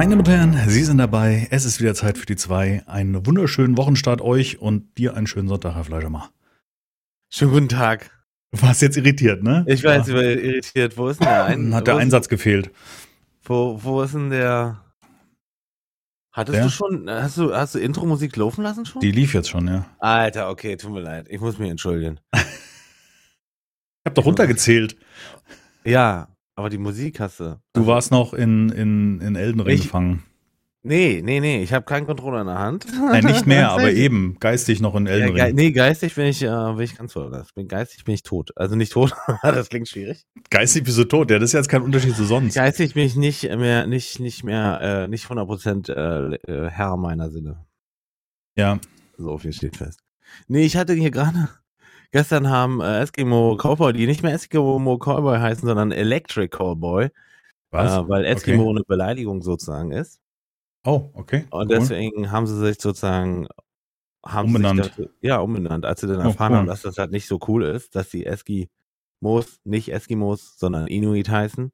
Meine Damen und Herren, Sie sind dabei. Es ist wieder Zeit für die zwei. Einen wunderschönen Wochenstart euch und dir einen schönen Sonntag, Herr Fleischermar. Schönen guten Tag. Du warst jetzt irritiert, ne? Ich war jetzt ja. irritiert. Wo ist denn der Ein Hat der Einsatz gefehlt. Wo, wo ist denn der? Hattest der? du schon, hast du, hast du Intro-Musik laufen lassen schon? Die lief jetzt schon, ja. Alter, okay, tut mir leid. Ich muss mich entschuldigen. ich hab doch runtergezählt. Ja, aber die Musik hast du. Du warst noch in, in, in Elden Ring ich, gefangen. Nee, nee, nee, ich habe keinen Controller in der Hand. Nein, nicht mehr, aber eben geistig noch in Elden ja, Ring. Nee, geistig bin ich, äh, bin ich ganz voll. Bin geistig bin ich tot. Also nicht tot, das klingt schwierig. Geistig bist du tot, ja, das ist jetzt kein Unterschied zu sonst. Geistig bin ich nicht mehr, nicht, nicht mehr, äh, nicht 100% äh, äh, Herr meiner Sinne. Ja. So viel steht fest. Nee, ich hatte hier gerade Gestern haben äh, Eskimo Cowboy, die nicht mehr Eskimo Cowboy heißen, sondern Electric Cowboy. Was? Äh, weil Eskimo okay. eine Beleidigung sozusagen ist. Oh, okay. Und cool. deswegen haben sie sich sozusagen umbenannt. Sich das, ja, umbenannt, als sie dann oh, erfahren oh, cool. haben, dass das halt nicht so cool ist, dass die Eskimos nicht Eskimos, sondern Inuit heißen.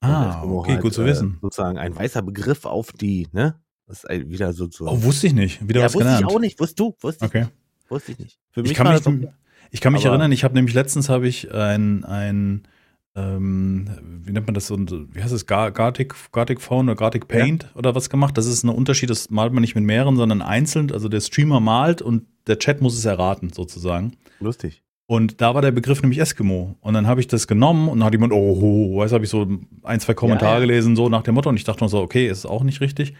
Ah, okay, halt, gut zu wissen. Äh, sozusagen ein weißer Begriff auf die, ne? Das ist wieder so zu. Oh, wusste ich nicht. Wieder ja, was wusste gelernt. ich auch nicht. Wusst du? Wusste okay. ich Wusste ich nicht. Für mich ich kann mich, ich kann mich erinnern, ich habe nämlich letztens habe ich ein, ein ähm, wie nennt man das so, wie heißt es, Gartic, Gartic Phone oder Gartic Paint ja. oder was gemacht. Das ist ein Unterschied, das malt man nicht mit mehreren, sondern einzeln. Also der Streamer malt und der Chat muss es erraten, sozusagen. Lustig. Und da war der Begriff nämlich Eskimo. Und dann habe ich das genommen und dann hat jemand, oh, oh weißt habe ich so ein, zwei Kommentare ja, ja. gelesen, so nach dem Motto. Und ich dachte nur so, okay, ist auch nicht richtig.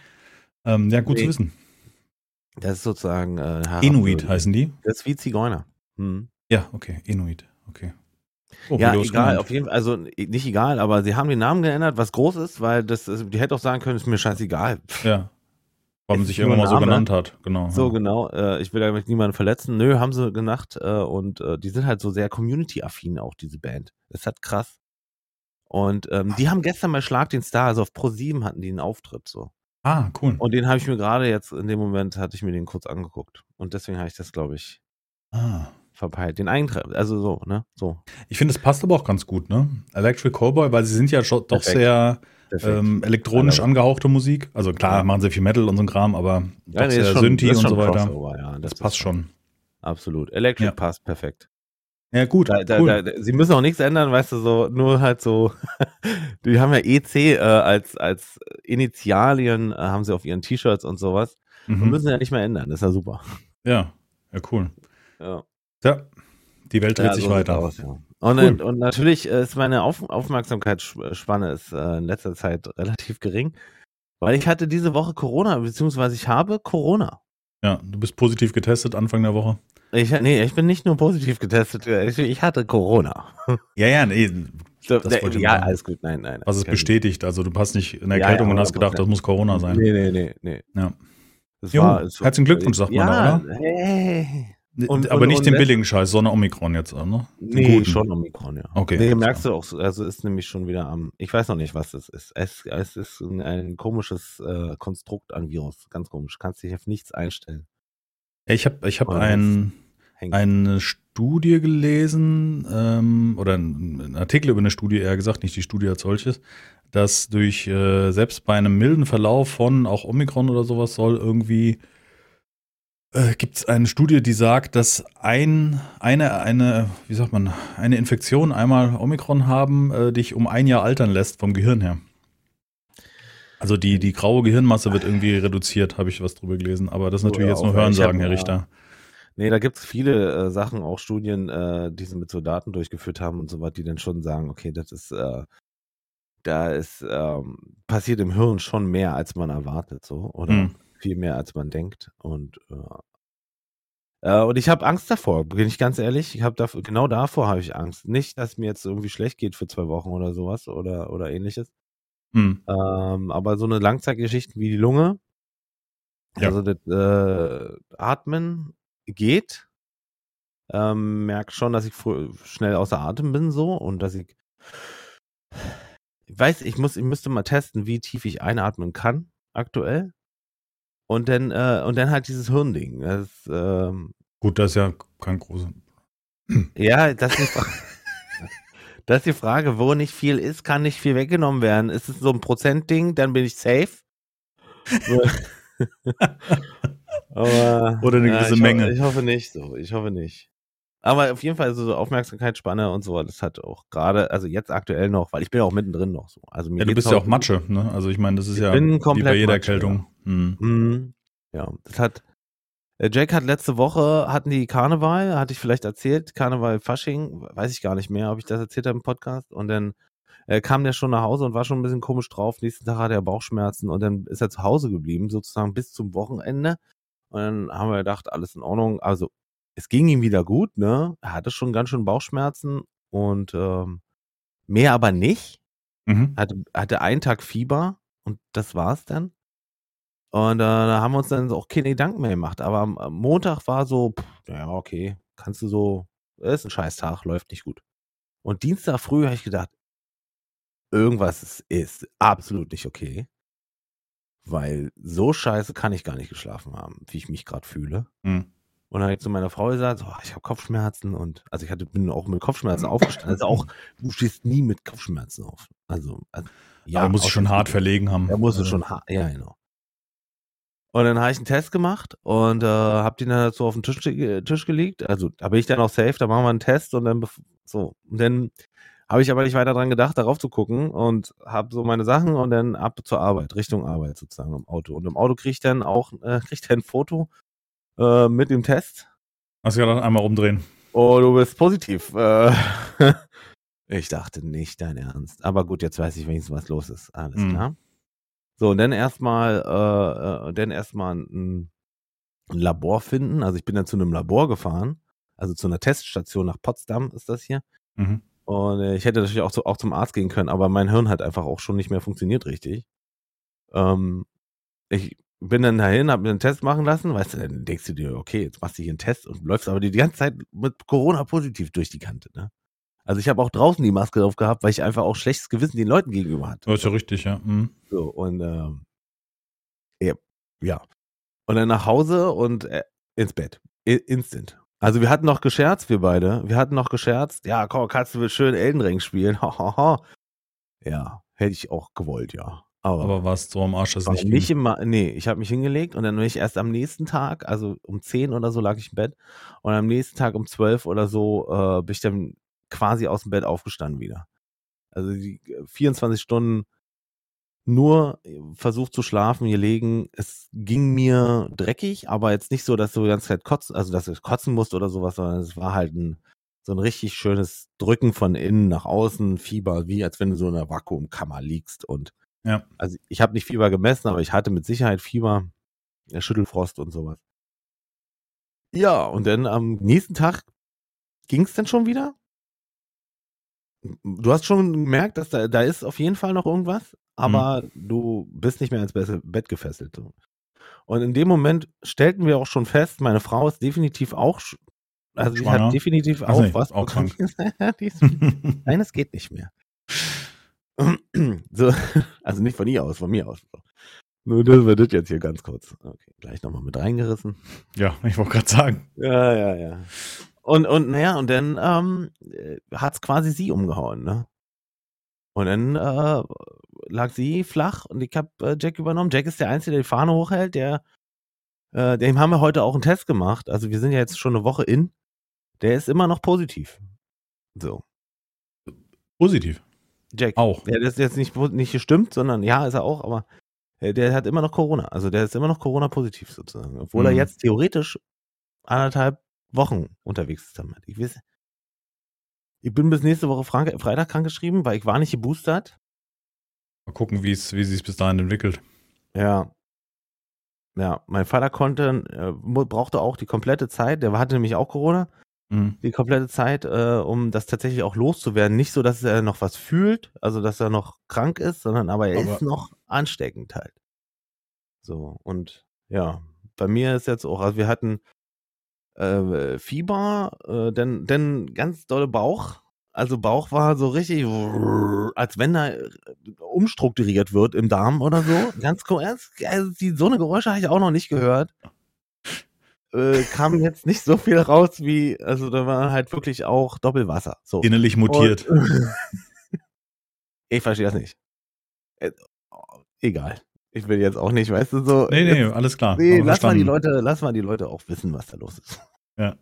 Ähm, ja, gut nee. zu wissen. Das ist sozusagen äh, Inuit heißen die. Das ist wie Zigeuner. Hm. Ja, okay, Inuit, okay. Oh, ja, egal, auf jeden Fall, also nicht egal, aber sie haben den Namen geändert, was groß ist, weil das, die hätte auch sagen können, ist mir scheißegal. Ja. Man sich irgendwann mal so genannt hat, genau. So, ja. genau. Äh, ich will damit niemanden verletzen. Nö, haben sie gedacht. Äh, und äh, die sind halt so sehr community-affin, auch diese Band. Das ist halt krass. Und ähm, die haben gestern mal Schlag den Star, also auf Pro 7 hatten die einen Auftritt so. Ah, cool. Und den habe ich mir gerade jetzt, in dem Moment hatte ich mir den kurz angeguckt. Und deswegen habe ich das, glaube ich, ah. Verpeilt. Den Eintrag, also so, ne? So. Ich finde, es passt aber auch ganz gut, ne? Electric Cowboy, weil sie sind ja schon doch sehr ähm, elektronisch Alle. angehauchte Musik. Also klar, ja. machen sie viel Metal und so ein Kram, aber ja, nee, sehr Synthi und so weiter. Ja, das, das passt schon. Absolut. Electric passt perfekt. Ja, gut. Da, da, cool. da, sie müssen auch nichts ändern, weißt du, so, nur halt so, die haben ja EC äh, als, als Initialien, äh, haben sie auf ihren T-Shirts und sowas. Mhm. Und müssen ja nicht mehr ändern, das ist ja super. Ja, ja, cool. Ja. Ja, die Welt dreht ja, sich so weiter. Aus, ja. und, cool. und natürlich ist meine Auf Aufmerksamkeitsspanne ist, äh, in letzter Zeit relativ gering, weil ich hatte diese Woche Corona, beziehungsweise ich habe Corona. Ja, du bist positiv getestet Anfang der Woche. Ich, nee, ich bin nicht nur positiv getestet, ich hatte Corona. Ja, ja, nee. Das nee, ja, alles gut, nein, nein. Was es bestätigt, also du hast nicht eine Erkältung ja, ja, und hast gedacht, das muss Corona sein. Nee, nee, nee, nee. Ja. Das jo, war, herzlichen Glückwunsch, sagt man da, oder? Hey. Und, aber und, nicht und den billigen Scheiß, sondern Omikron jetzt, ne? Nee, Guten. schon Omikron, ja. Okay. Nee, merkst du auch, also ist nämlich schon wieder am, ich weiß noch nicht, was das ist. Es, es ist ein, ein komisches äh, Konstrukt an Virus, ganz komisch. Kannst dich auf nichts einstellen. Ich habe ich hab ein, eine Studie gelesen, ähm, oder ein Artikel über eine Studie, eher gesagt, nicht die Studie als solches, dass durch, äh, selbst bei einem milden Verlauf von auch Omikron oder sowas soll irgendwie, äh, gibt es eine Studie, die sagt, dass ein, eine, eine, wie sagt man, eine Infektion, einmal Omikron haben, äh, dich um ein Jahr altern lässt vom Gehirn her. Also die, die graue Gehirnmasse wird irgendwie reduziert, habe ich was drüber gelesen. Aber das ist natürlich jetzt nur Hörensagen, Herr Richter. Nee, da gibt es viele äh, Sachen, auch Studien, äh, die sie mit so Daten durchgeführt haben und so was, die dann schon sagen, okay, das ist, äh, da ist, ähm, passiert im Hirn schon mehr, als man erwartet, so, oder hm. Viel mehr, als man denkt. Und äh, äh und ich habe Angst davor, bin ich ganz ehrlich. Ich habe dafür, genau davor habe ich Angst. Nicht, dass mir jetzt irgendwie schlecht geht für zwei Wochen oder sowas oder, oder ähnliches, hm. Ähm, aber so eine Langzeitgeschichte wie die Lunge, ja. also das äh, Atmen geht. Ähm, merke schon, dass ich schnell außer Atem bin so und dass ich, ich weiß, ich muss, ich müsste mal testen, wie tief ich einatmen kann aktuell. Und dann, äh, und dann halt dieses Hirnding. Das, ähm, Gut, das ist ja kein großer. Ja, das ist, das ist die Frage, wo nicht viel ist, kann nicht viel weggenommen werden. Ist es so ein Prozentding, dann bin ich safe. Aber, Oder eine gewisse ja, ich Menge. Hoffe, ich hoffe nicht so. Ich hoffe nicht. Aber auf jeden Fall so Aufmerksamkeitsspanne und so, das hat auch gerade, also jetzt aktuell noch, weil ich bin ja auch mittendrin noch so. Also mir Ja, du bist ja auch Matsche, ne? Also ich meine, das ist ja wie bei jeder Matsche, Erkältung. Hm. Mhm. Ja, das hat. äh, Jack hat letzte Woche hatten die Karneval, hatte ich vielleicht erzählt, Karneval Fasching, weiß ich gar nicht mehr, ob ich das erzählt habe im Podcast. Und dann äh, kam der schon nach Hause und war schon ein bisschen komisch drauf. Nächsten Tag hatte er Bauchschmerzen und dann ist er zu Hause geblieben, sozusagen bis zum Wochenende. Und dann haben wir gedacht, alles in Ordnung. Also es ging ihm wieder gut, ne? Er hatte schon ganz schön Bauchschmerzen und ähm, mehr aber nicht Mhm. hatte, hatte einen Tag Fieber und das war's dann. Und äh, da haben wir uns dann auch keine Gedanken mehr gemacht. Aber am, am Montag war so, pff, ja, okay, kannst du so, ist ein scheiß Tag, läuft nicht gut. Und Dienstag früh habe ich gedacht, irgendwas ist, ist absolut nicht okay. Weil so scheiße kann ich gar nicht geschlafen haben, wie ich mich gerade fühle. Mhm. Und dann habe ich zu meiner Frau gesagt, so, ich habe Kopfschmerzen und also ich hatte, bin auch mit Kopfschmerzen aufgestanden. Also auch, du stehst nie mit Kopfschmerzen auf. Also, also Ja, muss ich schon hart verlegen haben. Er musste Also, schon hart, ja genau. Und dann habe ich einen Test gemacht und äh, habe den dann so auf den Tisch, ge- Tisch gelegt. Also da bin ich dann auch safe, da machen wir einen Test und dann so. Und dann habe ich aber nicht weiter dran gedacht, darauf zu gucken und habe so meine Sachen und dann ab zur Arbeit, Richtung Arbeit sozusagen im Auto. Und im Auto kriege ich dann auch äh, krieg ich dann ein Foto äh, mit dem Test Hast du gerade einmal rumdrehen. Oh, du bist positiv. Äh, ich dachte nicht dein Ernst. Aber gut, jetzt weiß ich wenigstens, was los ist. Alles Mhm. klar. So, und dann erstmal, äh, äh, dann erstmal ein, ein Labor finden. Also ich bin dann zu einem Labor gefahren, also zu einer Teststation nach Potsdam ist das hier. Mhm. Und äh, ich hätte natürlich auch, zu, auch zum Arzt gehen können, aber mein Hirn hat einfach auch schon nicht mehr funktioniert richtig. Ähm, ich bin dann dahin, habe mir einen Test machen lassen, weißt du, dann denkst du dir, okay, jetzt machst du hier einen Test und läufst aber die ganze Zeit mit Corona positiv durch die Kante, ne? Also ich habe auch draußen die Maske drauf gehabt, weil ich einfach auch schlechtes Gewissen den Leuten gegenüber hatte. Das ist ja richtig, ja. Mhm. So, und ähm, ja, ja. Und dann nach Hause und äh, ins Bett. I instant. Also wir hatten noch gescherzt, wir beide. Wir hatten noch gescherzt. Ja, komm, kannst du schön Elden Ring spielen. Ja, hätte ich auch gewollt, ja. Aber, Aber warst so am Arsch, dass nicht nicht immer, nee, ich habe mich hingelegt und dann bin ich erst am nächsten Tag, also um 10 oder so lag ich im Bett und am nächsten Tag um 12 oder so äh, bin ich dann quasi aus dem Bett aufgestanden wieder. Also die äh, 24 Stunden nur versucht zu schlafen, hier liegen. Es ging mir dreckig, aber jetzt nicht so, dass du die ganze Zeit kotzen, also dass ich kotzen musste oder sowas, sondern es war halt ein so ein richtig schönes Drücken von innen nach außen, Fieber, wie als wenn du so in einer Vakuumkammer liegst und Ja. also ich habe nicht Fieber gemessen, aber ich hatte mit Sicherheit Fieber, Schüttelfrost und sowas. Ja, und dann am nächsten Tag ging es dann schon wieder. Du hast schon gemerkt, dass da, da ist auf jeden Fall noch irgendwas, aber du bist nicht mehr ins Be- Bett gefesselt. Und in dem Moment stellten wir auch schon fest, meine Frau ist definitiv auch, also sie hat definitiv Ach auch nee, was auch ist Nein, es geht nicht mehr. so, also nicht von ihr aus, von mir aus. Nur das wird das jetzt hier ganz kurz. Okay, gleich nochmal mit reingerissen. ja, ich wollte gerade sagen. Ja, ja, ja. Und, und naja, und dann ähm, hat es quasi sie umgehauen, ne? Und dann äh, lag sie flach und ich habe äh, Jack übernommen. Jack ist der Einzige, der die Fahne hochhält. Der, äh, dem haben wir heute auch einen Test gemacht. Also wir sind ja jetzt schon eine Woche in. Der ist immer noch positiv. So. Positiv. Jack. Auch. Ja, das ist jetzt nicht, nicht gestimmt, sondern ja, ist er auch, aber äh, der hat immer noch Corona. Also der ist immer noch Corona-positiv sozusagen. Obwohl er Mhm. jetzt theoretisch anderthalb Wochen unterwegs ist damit. Ich weiß, ich bin bis nächste Woche Frank Freitag krankgeschrieben, weil ich war nicht geboostert. Mal gucken, wie es wie sich bis dahin entwickelt. Ja. Ja, mein Vater konnte, äh, brauchte auch die komplette Zeit, der hatte nämlich auch Corona, Mhm. die komplette Zeit, äh, um das tatsächlich auch loszuwerden. Nicht so, dass er noch was fühlt, also dass er noch krank ist, sondern aber er Aber- ist noch ansteckend halt. So, und ja, bei mir ist jetzt auch, also wir hatten äh, Fieber, äh, dann, dann ganz dolle Bauch. Also Bauch war so richtig, als wenn da äh, umstrukturiert wird im Darm oder so. Ganz cool. Also die, so eine Geräusche habe ich auch noch nicht gehört. Äh, kam jetzt nicht so viel raus wie, also da war halt wirklich auch Doppelwasser. So. Innerlich mutiert. Und, ich verstehe das nicht. Äh, egal. Ich will jetzt auch nicht, weißt du, so. Nee, nee, alles klar. Nee, lass mal die Leute, lass mal die Leute auch wissen, was da los ist. Ja.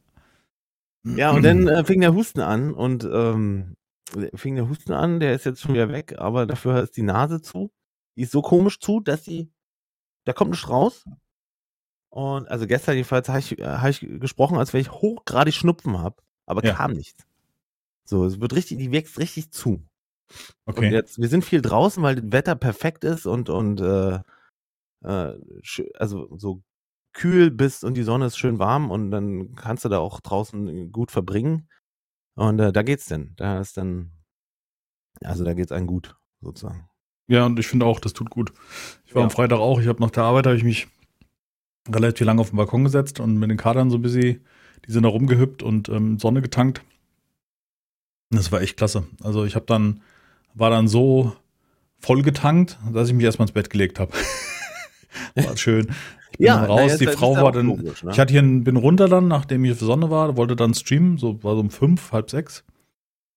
Ja, und dann äh, fing der Husten an und ähm, fing der Husten an, der ist jetzt schon wieder weg, aber dafür ist die Nase zu. Die ist so komisch zu, dass sie, da kommt nichts raus. Und also gestern jedenfalls habe ich, äh, hab ich gesprochen, als wenn ich hochgradig Schnupfen habe, aber ja. kam nichts. So, es wird richtig, die wächst richtig zu. Okay. Und jetzt, wir sind viel draußen, weil das Wetter perfekt ist und, und äh, äh, also so kühl bist und die Sonne ist schön warm und dann kannst du da auch draußen gut verbringen. Und äh, da geht's denn. Da ist dann, also da geht's einem gut, sozusagen. Ja, und ich finde auch, das tut gut. Ich war ja. am Freitag auch, ich habe nach der Arbeit, habe ich mich relativ lange auf den Balkon gesetzt und mit den Kadern so ein bisschen, die sind da rumgehüppt und ähm, Sonne getankt. Das war echt klasse. Also ich habe dann, war dann so voll getankt, dass ich mich erstmal ins Bett gelegt habe. war schön. Ich bin ja, raus, die Frau war dann, logisch, ne? ich hatte hier, bin runter dann, nachdem ich auf Sonne war, wollte dann streamen, so war so um fünf, halb sechs.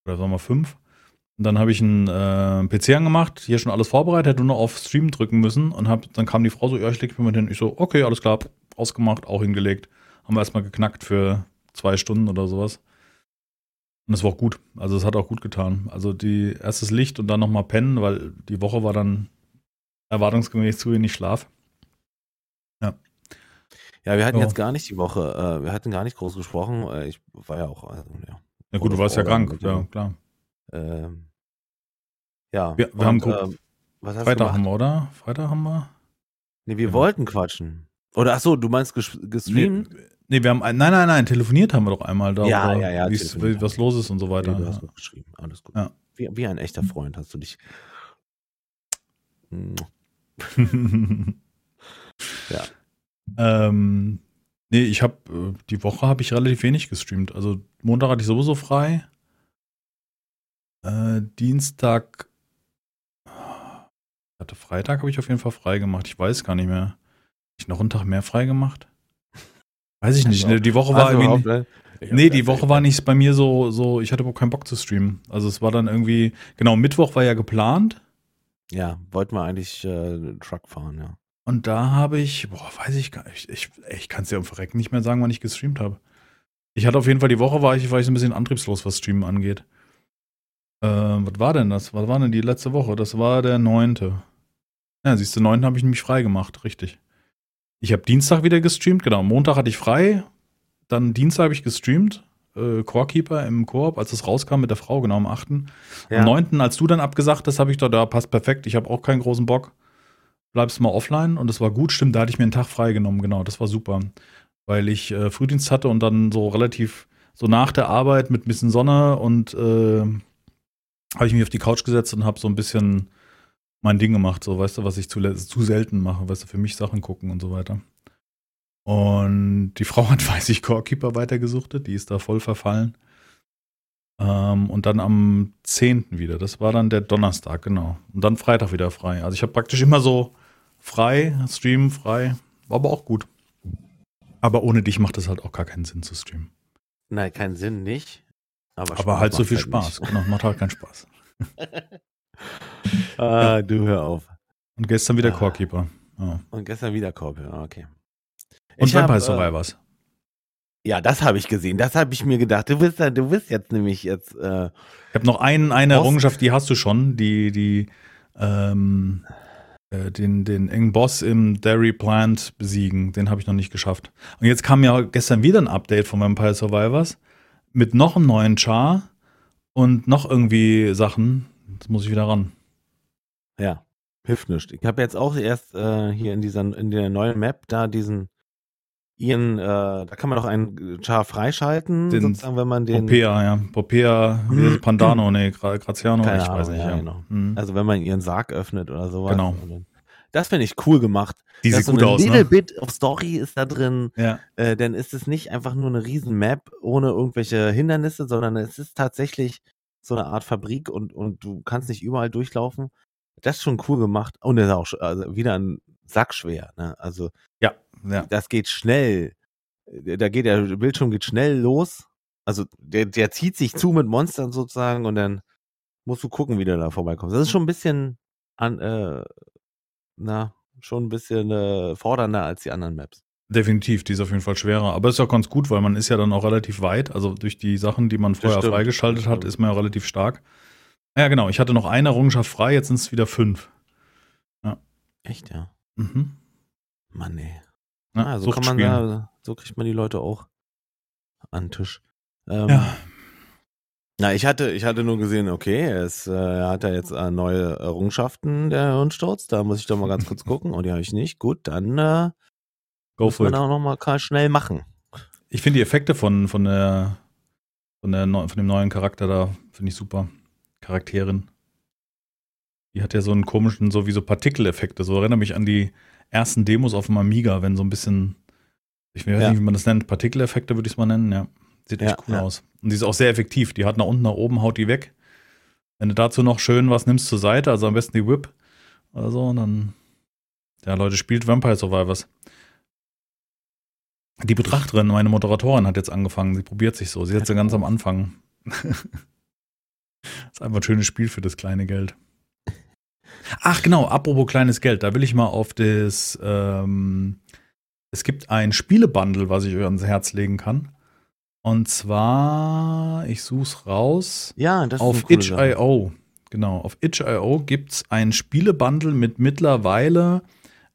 Oder sagen wir fünf. Und dann habe ich einen äh, PC angemacht, hier schon alles vorbereitet, hätte nur noch auf Stream drücken müssen und hab, dann kam die Frau so, ja, ich leg mich mal hin. Ich so, okay, alles klar, ausgemacht, auch hingelegt. Haben wir erstmal geknackt für zwei Stunden oder sowas. Und es war auch gut. Also es hat auch gut getan. Also die erstes Licht und dann nochmal pennen, weil die Woche war dann erwartungsgemäß zu wenig Schlaf. Ja. Ja, wir hatten oh. jetzt gar nicht die Woche, äh, wir hatten gar nicht groß gesprochen. Äh, ich war ja auch, also, ja. Ja gut, du warst ja krank, ja, klar. Ähm, ja. Wir, wir und, haben was hast Freitag haben wir, oder? Freitag haben wir? Nee, wir ja. wollten quatschen. Oder ach so, du meinst gestreamt? Nee, nee, wir haben nein, nein, nein, telefoniert haben wir doch einmal da, ja, ja, ja, was los ist und so weiter. Nee, du hast noch geschrieben, alles gut. Ja. Wie, wie ein echter Freund hast du dich. ja. Ähm, nee, ich habe äh, die Woche habe ich relativ wenig gestreamt. Also Montag hatte ich sowieso frei. Äh, Dienstag. Hatte Freitag habe ich auf jeden Fall frei gemacht. Ich weiß gar nicht mehr. Habe ich noch einen Tag mehr frei gemacht? Weiß ich nicht. Also, die Woche war irgendwie. Ne? Nee, die Woche war nicht bei mir so, so, ich hatte überhaupt keinen Bock zu streamen. Also es war dann irgendwie, genau, Mittwoch war ja geplant. Ja, wollten wir eigentlich äh, Truck fahren, ja. Und da habe ich, boah, weiß ich gar nicht, ich, ich kann es ja um Verrecken nicht mehr sagen, wann ich gestreamt habe. Ich hatte auf jeden Fall die Woche, war ich, war ich so ein bisschen antriebslos, was Streamen angeht. Äh, was war denn das? Was war denn die letzte Woche? Das war der neunte. Ja, siehst du, neunten habe ich nämlich frei gemacht, richtig. Ich habe Dienstag wieder gestreamt, genau. Montag hatte ich frei. Dann Dienstag habe ich gestreamt. Äh, Corekeeper im Koop, als es rauskam mit der Frau, genau am 8. Ja. Am 9., als du dann abgesagt hast, habe ich da, da passt perfekt. Ich habe auch keinen großen Bock. Bleibst mal offline und das war gut. Stimmt, da hatte ich mir einen Tag freigenommen, genau. Das war super. Weil ich äh, Frühdienst hatte und dann so relativ so nach der Arbeit mit ein bisschen Sonne und äh, habe ich mich auf die Couch gesetzt und habe so ein bisschen mein Ding gemacht, so weißt du, was ich zu, zu selten mache, weißt du, für mich Sachen gucken und so weiter. Und die Frau hat, weiß ich, Corekeeper weitergesuchtet, die ist da voll verfallen. Ähm, und dann am 10. wieder, das war dann der Donnerstag, genau. Und dann Freitag wieder frei. Also ich habe praktisch immer so frei, Stream frei, war aber auch gut. Aber ohne dich macht es halt auch gar keinen Sinn zu streamen. Nein, keinen Sinn nicht. Aber, aber halt so viel halt Spaß. Nicht. Genau, macht halt keinen Spaß. ah, ja. du hör auf. Und gestern wieder ah. Corekeeper. Ja. Und gestern wieder Corekeeper, okay. Und ich Vampire hab, Survivors. Äh, ja, das habe ich gesehen. Das habe ich mir gedacht. Du bist, du bist jetzt nämlich jetzt. Äh, ich habe noch einen, eine. Errungenschaft, die hast du schon. Die, die, ähm, äh, den, den engen Boss im Dairy Plant besiegen. Den habe ich noch nicht geschafft. Und jetzt kam ja gestern wieder ein Update von Vampire Survivors mit noch einem neuen Char und noch irgendwie Sachen. Jetzt muss ich wieder ran. Ja, hilft nicht. Ich habe jetzt auch erst äh, hier in dieser in der neuen Map da diesen ihren, äh, da kann man doch einen Char freischalten, den sozusagen, wenn man den. Popea, ja. Popea, mhm. Pandano, nee, Graziano, Keine ich Ahnung, weiß nicht. Ja, ja. Genau. Mhm. Also wenn man ihren Sarg öffnet oder sowas. Genau. Das finde ich cool gemacht. Die sieht gut so aus. Ein little ne? bit of Story ist da drin. Ja. Äh, dann ist es nicht einfach nur eine riesen Map ohne irgendwelche Hindernisse, sondern es ist tatsächlich so eine Art Fabrik und, und du kannst nicht überall durchlaufen. Das ist schon cool gemacht. Und das ist auch also wieder ein Sack schwer. Ne? Also ja, ja. das geht schnell. da geht der Bildschirm geht schnell los. Also der, der zieht sich zu mit Monstern sozusagen und dann musst du gucken, wie du da vorbeikommst. Das ist schon ein bisschen an, äh, na, schon ein bisschen äh, fordernder als die anderen Maps. Definitiv, die ist auf jeden Fall schwerer. Aber ist ja ganz gut, weil man ist ja dann auch relativ weit. Also durch die Sachen, die man vorher freigeschaltet hat, ist man ja relativ stark. Ja, genau. Ich hatte noch eine Errungenschaft frei, jetzt sind es wieder fünf. Ja. Echt, ja? Mhm. Mann, ey. Ja, ah, so kann man da, so kriegt man die Leute auch an den Tisch. Ähm, ja. Na, ich hatte, ich hatte nur gesehen, okay, es äh, hat er jetzt äh, neue Errungenschaften, der Hirnsturz. Da muss ich doch mal ganz kurz gucken. Und die habe ich nicht. Gut, dann äh, Go muss man it. auch noch mal schnell machen. Ich finde die Effekte von, von, der, von, der, von dem neuen Charakter da, finde ich super. Charakterin. Die hat ja so einen komischen, so wie so Partikeleffekte. So erinnere mich an die ersten Demos auf dem Amiga, wenn so ein bisschen, ich weiß ja. nicht, wie man das nennt, Partikeleffekte würde ich es mal nennen, ja. Sieht echt ja, cool ja. aus. Und die ist auch sehr effektiv. Die hat nach unten, nach oben, haut die weg. Wenn du dazu noch schön was nimmst zur Seite, also am besten die Whip oder so, dann, ja, Leute, spielt Vampire Survivors. Die Betrachterin, meine Moderatorin, hat jetzt angefangen. Sie probiert sich so. Sie ist jetzt ganz am Anfang. das ist einfach ein schönes Spiel für das kleine Geld. Ach genau, apropos kleines Geld, da will ich mal auf das. Ähm, es gibt ein Spielebundle, was ich euch ans Herz legen kann. Und zwar, ich suche es raus. Ja, das auf itch.io. Genau, auf itch.io gibt es ein Spielebundle mit mittlerweile,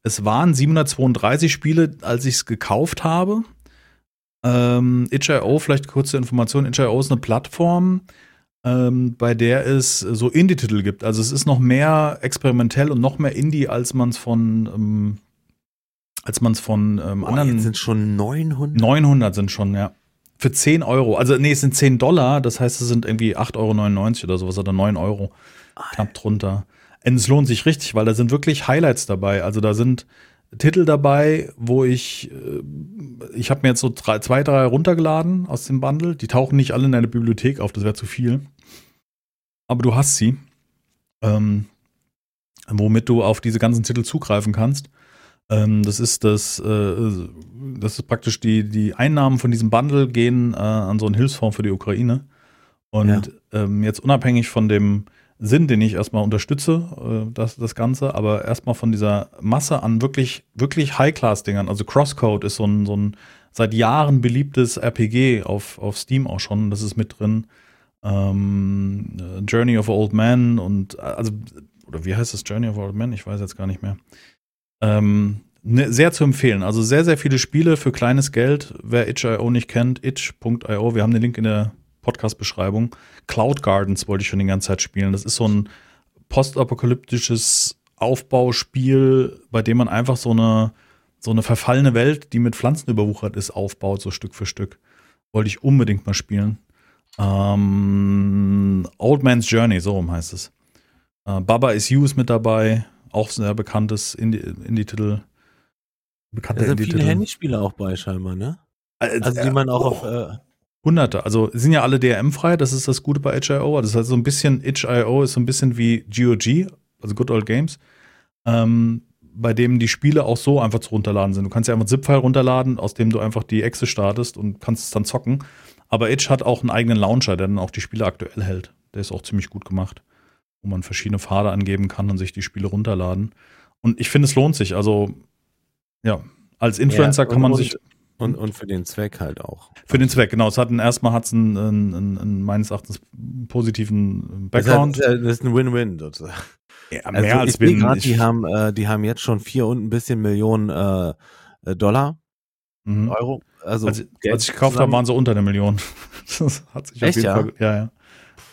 es waren 732 Spiele, als ich es gekauft habe. Ähm, itch.io, vielleicht kurze Information, itch.io ist eine Plattform, ähm, bei der es so Indie-Titel gibt. Also es ist noch mehr experimentell und noch mehr Indie, als man es von ähm, als man es von ähm, Boah, anderen. sind schon 900? 900 sind schon, ja. Für 10 Euro. Also, nee, es sind 10 Dollar. Das heißt, es sind irgendwie 8,99 Euro oder sowas oder 9 Euro. Knapp drunter. Und es lohnt sich richtig, weil da sind wirklich Highlights dabei. Also, da sind Titel dabei, wo ich, äh, ich habe mir jetzt so drei, zwei, drei runtergeladen aus dem Bundle. Die tauchen nicht alle in deine Bibliothek auf, das wäre zu viel. Aber du hast sie, ähm, womit du auf diese ganzen Titel zugreifen kannst. Ähm, das ist das, äh, das ist praktisch die, die Einnahmen von diesem Bundle gehen äh, an so einen Hilfsfonds für die Ukraine. Und ja. ähm, jetzt unabhängig von dem Sinn, den ich erstmal unterstütze, äh, das, das Ganze, aber erstmal von dieser Masse an wirklich, wirklich High-Class-Dingern. Also Crosscode ist so ein, so ein seit Jahren beliebtes RPG auf, auf Steam auch schon. Das ist mit drin. Ähm, Journey of Old Man und also, oder wie heißt das Journey of Old Man? Ich weiß jetzt gar nicht mehr. Ähm, ne, sehr zu empfehlen. Also sehr, sehr viele Spiele für kleines Geld. Wer itch.io nicht kennt, itch.io, wir haben den Link in der Podcast-Beschreibung. Cloud Gardens wollte ich schon die ganze Zeit spielen. Das ist so ein postapokalyptisches Aufbauspiel, bei dem man einfach so eine, so eine verfallene Welt, die mit Pflanzen überwuchert ist, aufbaut, so Stück für Stück. Wollte ich unbedingt mal spielen. Ähm, Old Man's Journey, so rum heißt es. Äh, Baba is You ist mit dabei auch sehr bekanntes Indie-Titel. Bekannter da sind viele Handyspiele auch bei scheinbar, ne? Also, also die man auch oh. auf äh Hunderte. Also sind ja alle DRM-frei, das ist das Gute bei itch.io. Das heißt, so ein bisschen itch.io ist so ein bisschen wie GOG, also Good Old Games, ähm, bei dem die Spiele auch so einfach zu runterladen sind. Du kannst ja einfach einen ZIP-File runterladen, aus dem du einfach die Exe startest und kannst es dann zocken. Aber Itch hat auch einen eigenen Launcher, der dann auch die Spiele aktuell hält. Der ist auch ziemlich gut gemacht wo man verschiedene Pfade angeben kann und sich die Spiele runterladen. Und ich finde, es lohnt sich. Also, ja, als Influencer ja, kann man und, sich. Und, und für den Zweck halt auch. Für den Zweck, genau. Es hat ein, erstmal hat es einen, einen, einen, meines Erachtens positiven Background. Das, hat, das ist ein Win-Win sozusagen. Ja, also mehr als Win. Grad, die haben, äh, die haben jetzt schon vier und ein bisschen Millionen äh, äh Dollar, mhm. Euro. Also als, als ich gekauft habe, waren sie unter einer Million. das hat sich Echt, auf jeden ja? Fall, ja, ja.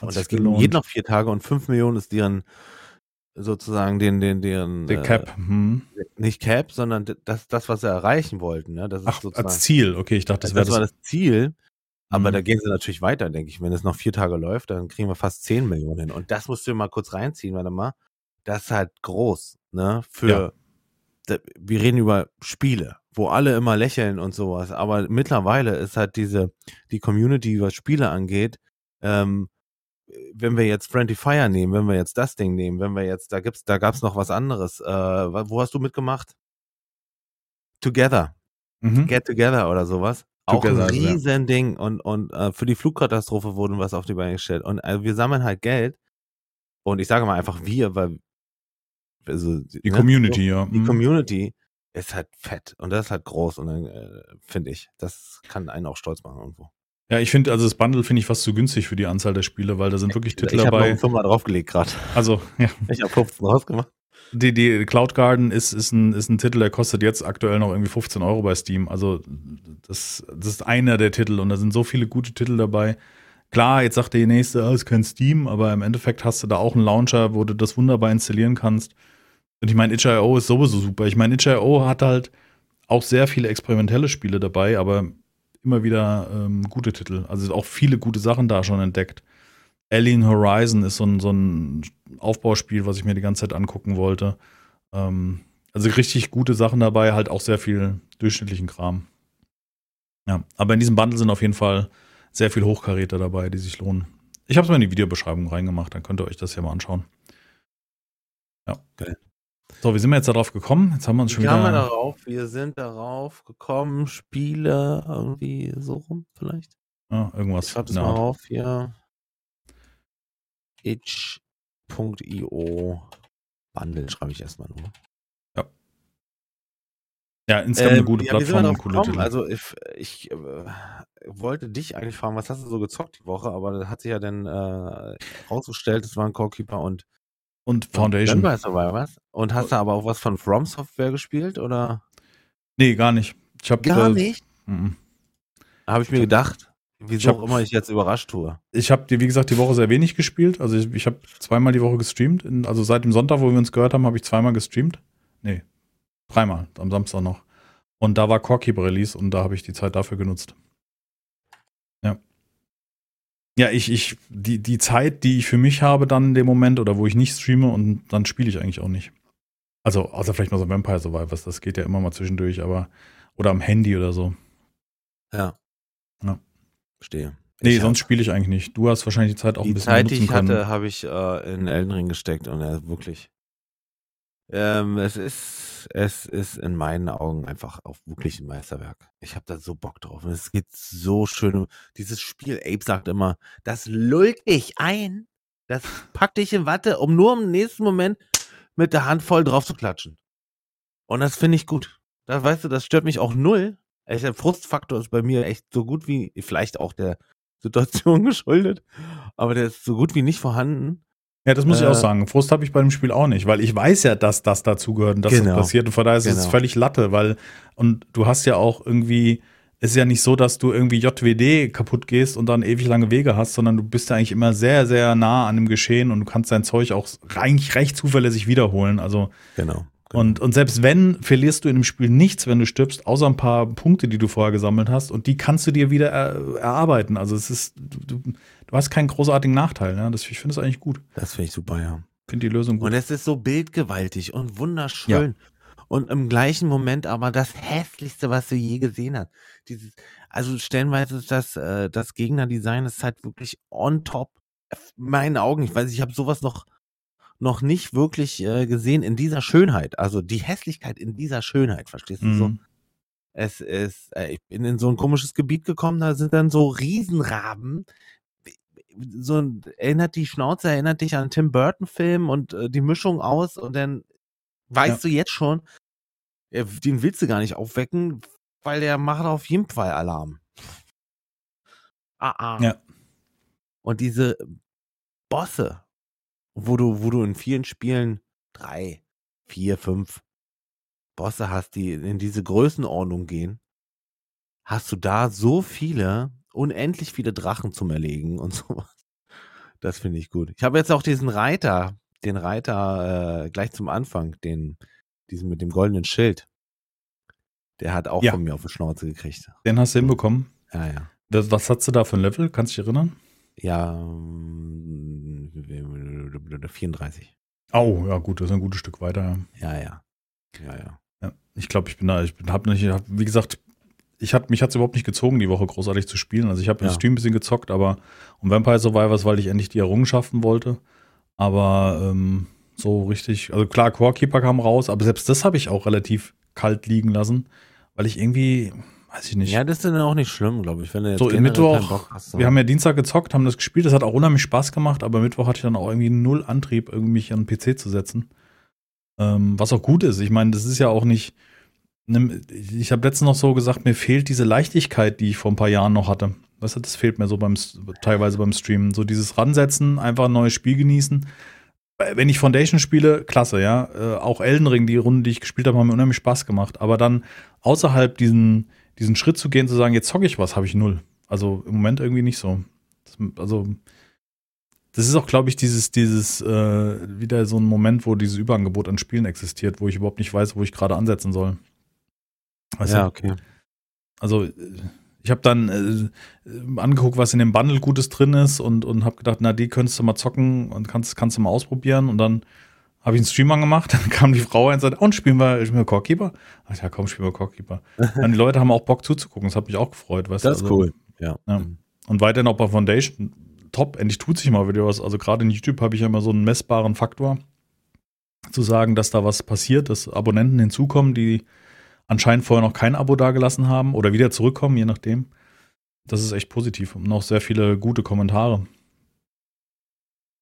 Und das geht geht noch vier Tage und fünf Millionen ist deren sozusagen den, den, deren Der Cap. Äh, hm. Nicht Cap, sondern das, das, was sie erreichen wollten. Ne? Das ist Ach, als Ziel, okay, ich dachte, das, das wäre das, das Ziel. Aber mhm. da gehen sie natürlich weiter, denke ich. Wenn es noch vier Tage läuft, dann kriegen wir fast zehn Millionen hin. Und das musst du mal kurz reinziehen, warte mal. Das ist halt groß, ne? Für, ja. da, wir reden über Spiele, wo alle immer lächeln und sowas. Aber mittlerweile ist halt diese, die Community, was Spiele angeht, ähm, wenn wir jetzt Friendly Fire nehmen, wenn wir jetzt das Ding nehmen, wenn wir jetzt, da gibt's, da gab's noch was anderes. Äh, wo hast du mitgemacht? Together. Mhm. Get Together oder sowas. Auch ein Riesending. Ja. Und, und äh, für die Flugkatastrophe wurden was auf die Beine gestellt. Und äh, wir sammeln halt Geld. Und ich sage mal einfach wir, weil also, die ne? Community, ja. Die mhm. Community ist halt fett und das ist halt groß und dann äh, finde ich, das kann einen auch stolz machen irgendwo. Ja, ich finde, also das Bundle finde ich fast zu günstig für die Anzahl der Spiele, weil da sind wirklich Titel ich dabei. Ich habe noch draufgelegt gerade. Also, ja. Ich habe 15 rausgemacht. Die, die Cloud Garden ist, ist, ein, ist ein Titel, der kostet jetzt aktuell noch irgendwie 15 Euro bei Steam. Also das, das ist einer der Titel und da sind so viele gute Titel dabei. Klar, jetzt sagt der nächste, ah, ist kein Steam, aber im Endeffekt hast du da auch einen Launcher, wo du das wunderbar installieren kannst. Und ich meine, itch.io ist sowieso super. Ich meine, itch.io hat halt auch sehr viele experimentelle Spiele dabei, aber immer wieder ähm, gute Titel. Also auch viele gute Sachen da schon entdeckt. Alien Horizon ist so ein, so ein Aufbauspiel, was ich mir die ganze Zeit angucken wollte. Ähm, also richtig gute Sachen dabei, halt auch sehr viel durchschnittlichen Kram. Ja, aber in diesem Bundle sind auf jeden Fall sehr viel Hochkaräter dabei, die sich lohnen. Ich habe es mal in die Videobeschreibung reingemacht, dann könnt ihr euch das ja mal anschauen. Ja. Geil. So, wie sind wir jetzt darauf gekommen? Jetzt haben wir uns schon wie wieder. Wir darauf, wir sind darauf gekommen, Spiele irgendwie so rum vielleicht. Ja, irgendwas. Ich schreibe das mal auf hier. itch.io Bundle schreibe ich erstmal nur. Ja. Ja, insgesamt ähm, eine gute ja, Plattform und coole Titel. Also ich, ich äh, wollte dich eigentlich fragen, was hast du so gezockt die Woche, aber das hat sich ja dann äh, rausgestellt, es war ein Core-Keeper und und Foundation. Dann dabei, was? Und hast du aber auch was von From Software gespielt, oder? Nee, gar nicht. Ich hab, gar äh, nicht? Habe ich mir gedacht. Wieso auch immer ich jetzt überrascht tue. Ich habe, wie gesagt, die Woche sehr wenig gespielt. Also ich, ich habe zweimal die Woche gestreamt. Also seit dem Sonntag, wo wir uns gehört haben, habe ich zweimal gestreamt. Nee, dreimal, am Samstag noch. Und da war Core Release und da habe ich die Zeit dafür genutzt. Ja. Ja, ich, ich, die, die Zeit, die ich für mich habe dann in dem Moment oder wo ich nicht streame und dann spiele ich eigentlich auch nicht. Also, außer vielleicht mal so Vampire Survivors, das geht ja immer mal zwischendurch, aber, oder am Handy oder so. Ja. Ja. Verstehe. Nee, ich sonst spiele ich eigentlich nicht. Du hast wahrscheinlich die Zeit auch die ein bisschen Zeit, die ich hatte, habe ich äh, in Elden Ring gesteckt und er äh, wirklich. Ähm, es ist, es ist in meinen Augen einfach auch wirklich ein Meisterwerk. Ich habe da so Bock drauf. Und es geht so schön. Dieses Spiel, Abe sagt immer, das lullt dich ein. Das packt dich in Watte, um nur im nächsten Moment mit der Hand voll drauf zu klatschen. Und das finde ich gut. Das weißt du, das stört mich auch null. Der Frustfaktor ist bei mir echt so gut wie, vielleicht auch der Situation geschuldet, aber der ist so gut wie nicht vorhanden. Ja, das muss äh, ich auch äh. sagen. Frust habe ich bei dem Spiel auch nicht, weil ich weiß ja, dass das dazugehört und dass genau, das passiert. Und von daher ist genau. es völlig Latte, weil, und du hast ja auch irgendwie, es ist ja nicht so, dass du irgendwie JWD kaputt gehst und dann ewig lange Wege hast, sondern du bist ja eigentlich immer sehr, sehr nah an dem Geschehen und du kannst dein Zeug auch eigentlich recht zuverlässig wiederholen. Also, genau. Genau. Und, und selbst wenn, verlierst du in dem Spiel nichts, wenn du stirbst, außer ein paar Punkte, die du vorher gesammelt hast. Und die kannst du dir wieder er, erarbeiten. Also es ist, du, du hast keinen großartigen Nachteil. Ne? Das, ich finde es eigentlich gut. Das finde ich super, ja. Finde die Lösung gut. Und es ist so bildgewaltig und wunderschön. Ja. Und im gleichen Moment aber das hässlichste, was du je gesehen hast. Dieses, also stellenweise ist das, äh, das Gegnerdesign ist halt wirklich on top. Meinen Augen, ich weiß, ich habe sowas noch noch nicht wirklich äh, gesehen in dieser Schönheit. Also die Hässlichkeit in dieser Schönheit, verstehst du mhm. so? Es ist, äh, ich bin in so ein komisches Gebiet gekommen, da sind dann so Riesenraben. So erinnert die Schnauze, erinnert dich an Tim Burton-Film und äh, die Mischung aus und dann weißt ja. du jetzt schon, äh, den willst du gar nicht aufwecken, weil der macht auf jeden Fall Alarm. Ah, ah. Ja. Und diese Bosse, wo du, wo du in vielen Spielen drei, vier, fünf Bosse hast, die in diese Größenordnung gehen, hast du da so viele, unendlich viele Drachen zum Erlegen und sowas. Das finde ich gut. Ich habe jetzt auch diesen Reiter, den Reiter äh, gleich zum Anfang, den, diesen mit dem goldenen Schild. Der hat auch ja. von mir auf die Schnauze gekriegt. Den hast du hinbekommen? Ja, ja. Das, was hast du da für ein Level? Kannst du dich erinnern? Ja, 34. Oh, ja gut, das ist ein gutes Stück weiter. Ja, ja. Ja, ja. ja ich glaube, ich bin da, ich bin, hab nicht, hab, wie gesagt, ich hat, mich hat es überhaupt nicht gezogen, die Woche großartig zu spielen. Also ich habe im ja. Stream ein bisschen gezockt, aber um Vampire Survivors, weil ich endlich die Errungenschaften wollte. Aber ähm, so richtig, also klar, Core Keeper kam raus, aber selbst das habe ich auch relativ kalt liegen lassen, weil ich irgendwie, weiß ich nicht. Ja, das ist dann auch nicht schlimm, glaube ich, wenn du jetzt so Mittwoch, hast, so. wir haben ja Dienstag gezockt, haben das gespielt, das hat auch unheimlich Spaß gemacht, aber Mittwoch hatte ich dann auch irgendwie null Antrieb, irgendwie mich an den PC zu setzen. Ähm, was auch gut ist. Ich meine, das ist ja auch nicht. Ich habe letztens noch so gesagt, mir fehlt diese Leichtigkeit, die ich vor ein paar Jahren noch hatte. Weißt du, das fehlt mir so beim teilweise beim Streamen. So dieses Ransetzen, einfach ein neues Spiel genießen. Äh, wenn ich Foundation spiele, klasse, ja. Äh, auch Elden Ring, die Runden, die ich gespielt habe, haben mir unheimlich Spaß gemacht. Aber dann außerhalb diesen, diesen Schritt zu gehen, zu sagen, jetzt zocke ich was, habe ich null. Also im Moment irgendwie nicht so. Das, also das ist auch, glaube ich, dieses, dieses, äh, wieder so ein Moment, wo dieses Überangebot an Spielen existiert, wo ich überhaupt nicht weiß, wo ich gerade ansetzen soll. Weißt ja, du? okay. Also ich habe dann äh, angeguckt, was in dem Bundle Gutes drin ist und, und habe gedacht, na, die könntest du mal zocken und kannst, kannst du mal ausprobieren. Und dann habe ich einen Stream angemacht, dann kam die Frau und sagte, und spielen wir, spielen wir Corekeeper? Ach ja, komm, spielen wir Corekeeper. und die Leute haben auch Bock zuzugucken, das hat mich auch gefreut. Weißt das ist also, cool, ja. ja. Und weiterhin auch bei Foundation, top, endlich tut sich mal wieder was. Also gerade in YouTube habe ich ja immer so einen messbaren Faktor, zu sagen, dass da was passiert, dass Abonnenten hinzukommen, die anscheinend vorher noch kein Abo dagelassen haben oder wieder zurückkommen, je nachdem. Das ist echt positiv und noch sehr viele gute Kommentare.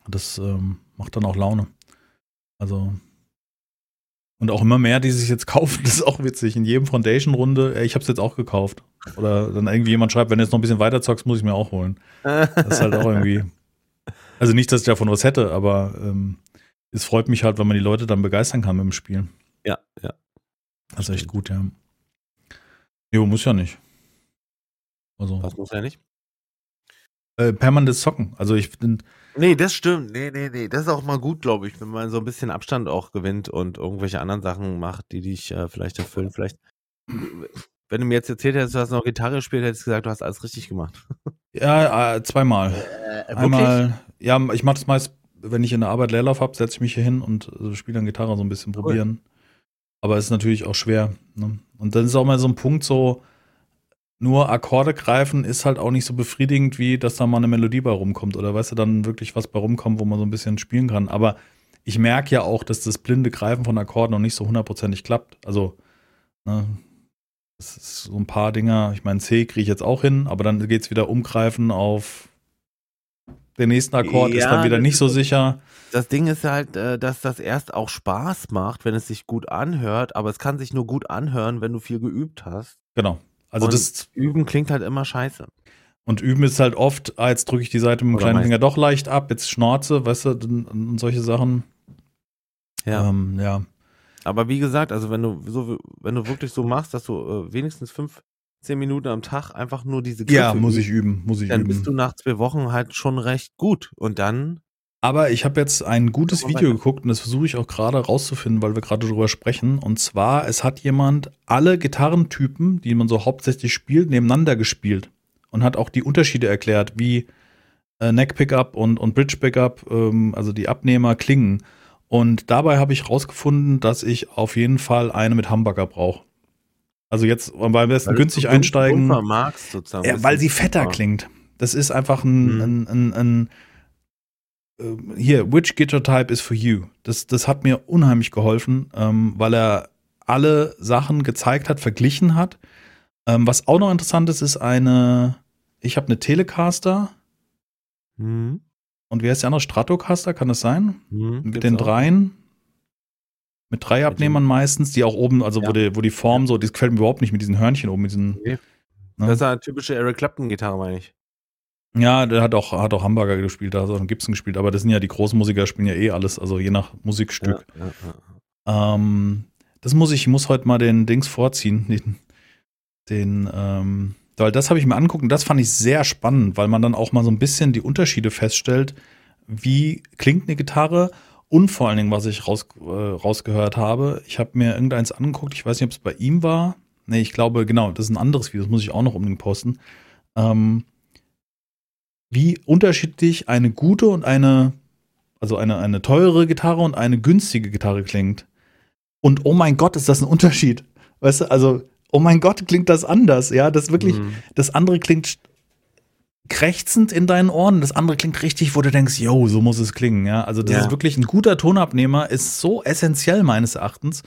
Das ähm, macht dann auch Laune. Also und auch immer mehr, die sich jetzt kaufen, das ist auch witzig. In jedem Foundation-Runde, ich habe es jetzt auch gekauft. Oder dann irgendwie jemand schreibt, wenn du jetzt noch ein bisschen weiter zockst, muss ich mir auch holen. Das ist halt auch irgendwie. Also nicht, dass ich davon was hätte, aber ähm, es freut mich halt, wenn man die Leute dann begeistern kann mit dem Spiel. Ja, ja. Das ist echt gut, ja. Jo, muss ja nicht. Also. Was muss ja nicht? Äh, permanentes Zocken. Also ich bin. Nee, das stimmt. Nee, nee, nee. Das ist auch mal gut, glaube ich, wenn man so ein bisschen Abstand auch gewinnt und irgendwelche anderen Sachen macht, die dich äh, vielleicht erfüllen. Vielleicht, wenn du mir jetzt erzählt hättest, du hast noch Gitarre gespielt, hättest du gesagt, du hast alles richtig gemacht. ja, äh, zweimal. Äh, Einmal, ja, ich mache das meist, wenn ich in der Arbeit Leerlauf habe, setze ich mich hier hin und äh, spiele dann Gitarre so ein bisschen cool. Aber es ist natürlich auch schwer. Ne? Und dann ist auch mal so ein Punkt so, nur Akkorde greifen ist halt auch nicht so befriedigend, wie dass da mal eine Melodie bei rumkommt. Oder weißt du, dann wirklich was bei rumkommt, wo man so ein bisschen spielen kann. Aber ich merke ja auch, dass das blinde Greifen von Akkorden noch nicht so hundertprozentig klappt. Also, ne, das ist so ein paar Dinger. Ich meine, C kriege ich jetzt auch hin, aber dann geht es wieder umgreifen auf den nächsten Akkord, ja, ist dann wieder nicht so sicher das Ding ist halt, äh, dass das erst auch Spaß macht, wenn es sich gut anhört, aber es kann sich nur gut anhören, wenn du viel geübt hast. Genau. Also und das Üben klingt halt immer scheiße. Und üben ist halt oft, ah, jetzt drücke ich die Seite mit dem kleinen Finger doch leicht ab, jetzt Schnorze, weißt du, und solche Sachen. Ja. Ähm, ja. Aber wie gesagt, also wenn du so, wenn du wirklich so machst, dass du äh, wenigstens fünf, zehn Minuten am Tag einfach nur diese Griffe Ja, muss ich üben, muss ich dann üben. Dann bist du nach zwei Wochen halt schon recht gut. Und dann aber ich habe jetzt ein gutes Video geguckt und das versuche ich auch gerade rauszufinden, weil wir gerade drüber sprechen. Und zwar, es hat jemand alle Gitarrentypen, die man so hauptsächlich spielt, nebeneinander gespielt und hat auch die Unterschiede erklärt, wie äh, Neck Pickup und, und Bridge Pickup, ähm, also die Abnehmer klingen. Und dabei habe ich rausgefunden, dass ich auf jeden Fall eine mit Hamburger brauche. Also jetzt beim besten günstig einsteigen. Magst, sozusagen, ja, weil sie fetter klingt. Das ist einfach ein, mhm. ein, ein, ein äh, hier, which Guitar Type is for you? Das, das hat mir unheimlich geholfen, ähm, weil er alle Sachen gezeigt hat, verglichen hat. Ähm, was auch noch interessant ist, ist eine, ich habe eine Telecaster. Mhm. Und wer ist der andere? Stratocaster, kann das sein? Mhm, Mit den dreien. Mit drei Abnehmern meistens, die auch oben, also ja. wo, die, wo die Form so, das gefällt mir überhaupt nicht mit diesen Hörnchen oben, mit diesen. Nee. Ne? Das ist eine typische Eric Clapton-Gitarre, meine ich. Ja, der hat auch, hat auch Hamburger gespielt, da hat auch Gibson gespielt, aber das sind ja die großen Musiker, spielen ja eh alles, also je nach Musikstück. Ja, ja. Ähm, das muss ich, muss heute mal den Dings vorziehen, den, den ähm, weil das habe ich mir anguckt und das fand ich sehr spannend, weil man dann auch mal so ein bisschen die Unterschiede feststellt, wie klingt eine Gitarre und vor allen Dingen, was ich raus, äh, rausgehört habe, ich habe mir irgendeins angeguckt, ich weiß nicht, ob es bei ihm war. Nee, ich glaube, genau, das ist ein anderes Video, das muss ich auch noch unbedingt posten. Ähm, wie unterschiedlich eine gute und eine, also eine, eine teure Gitarre und eine günstige Gitarre klingt. Und oh mein Gott, ist das ein Unterschied. Weißt du, also, oh mein Gott, klingt das anders. Ja, das wirklich, mhm. das andere klingt krächzend in deinen Ohren, das andere klingt richtig, wo du denkst, yo, so muss es klingen. Ja, also das ja. ist wirklich ein guter Tonabnehmer, ist so essentiell meines Erachtens.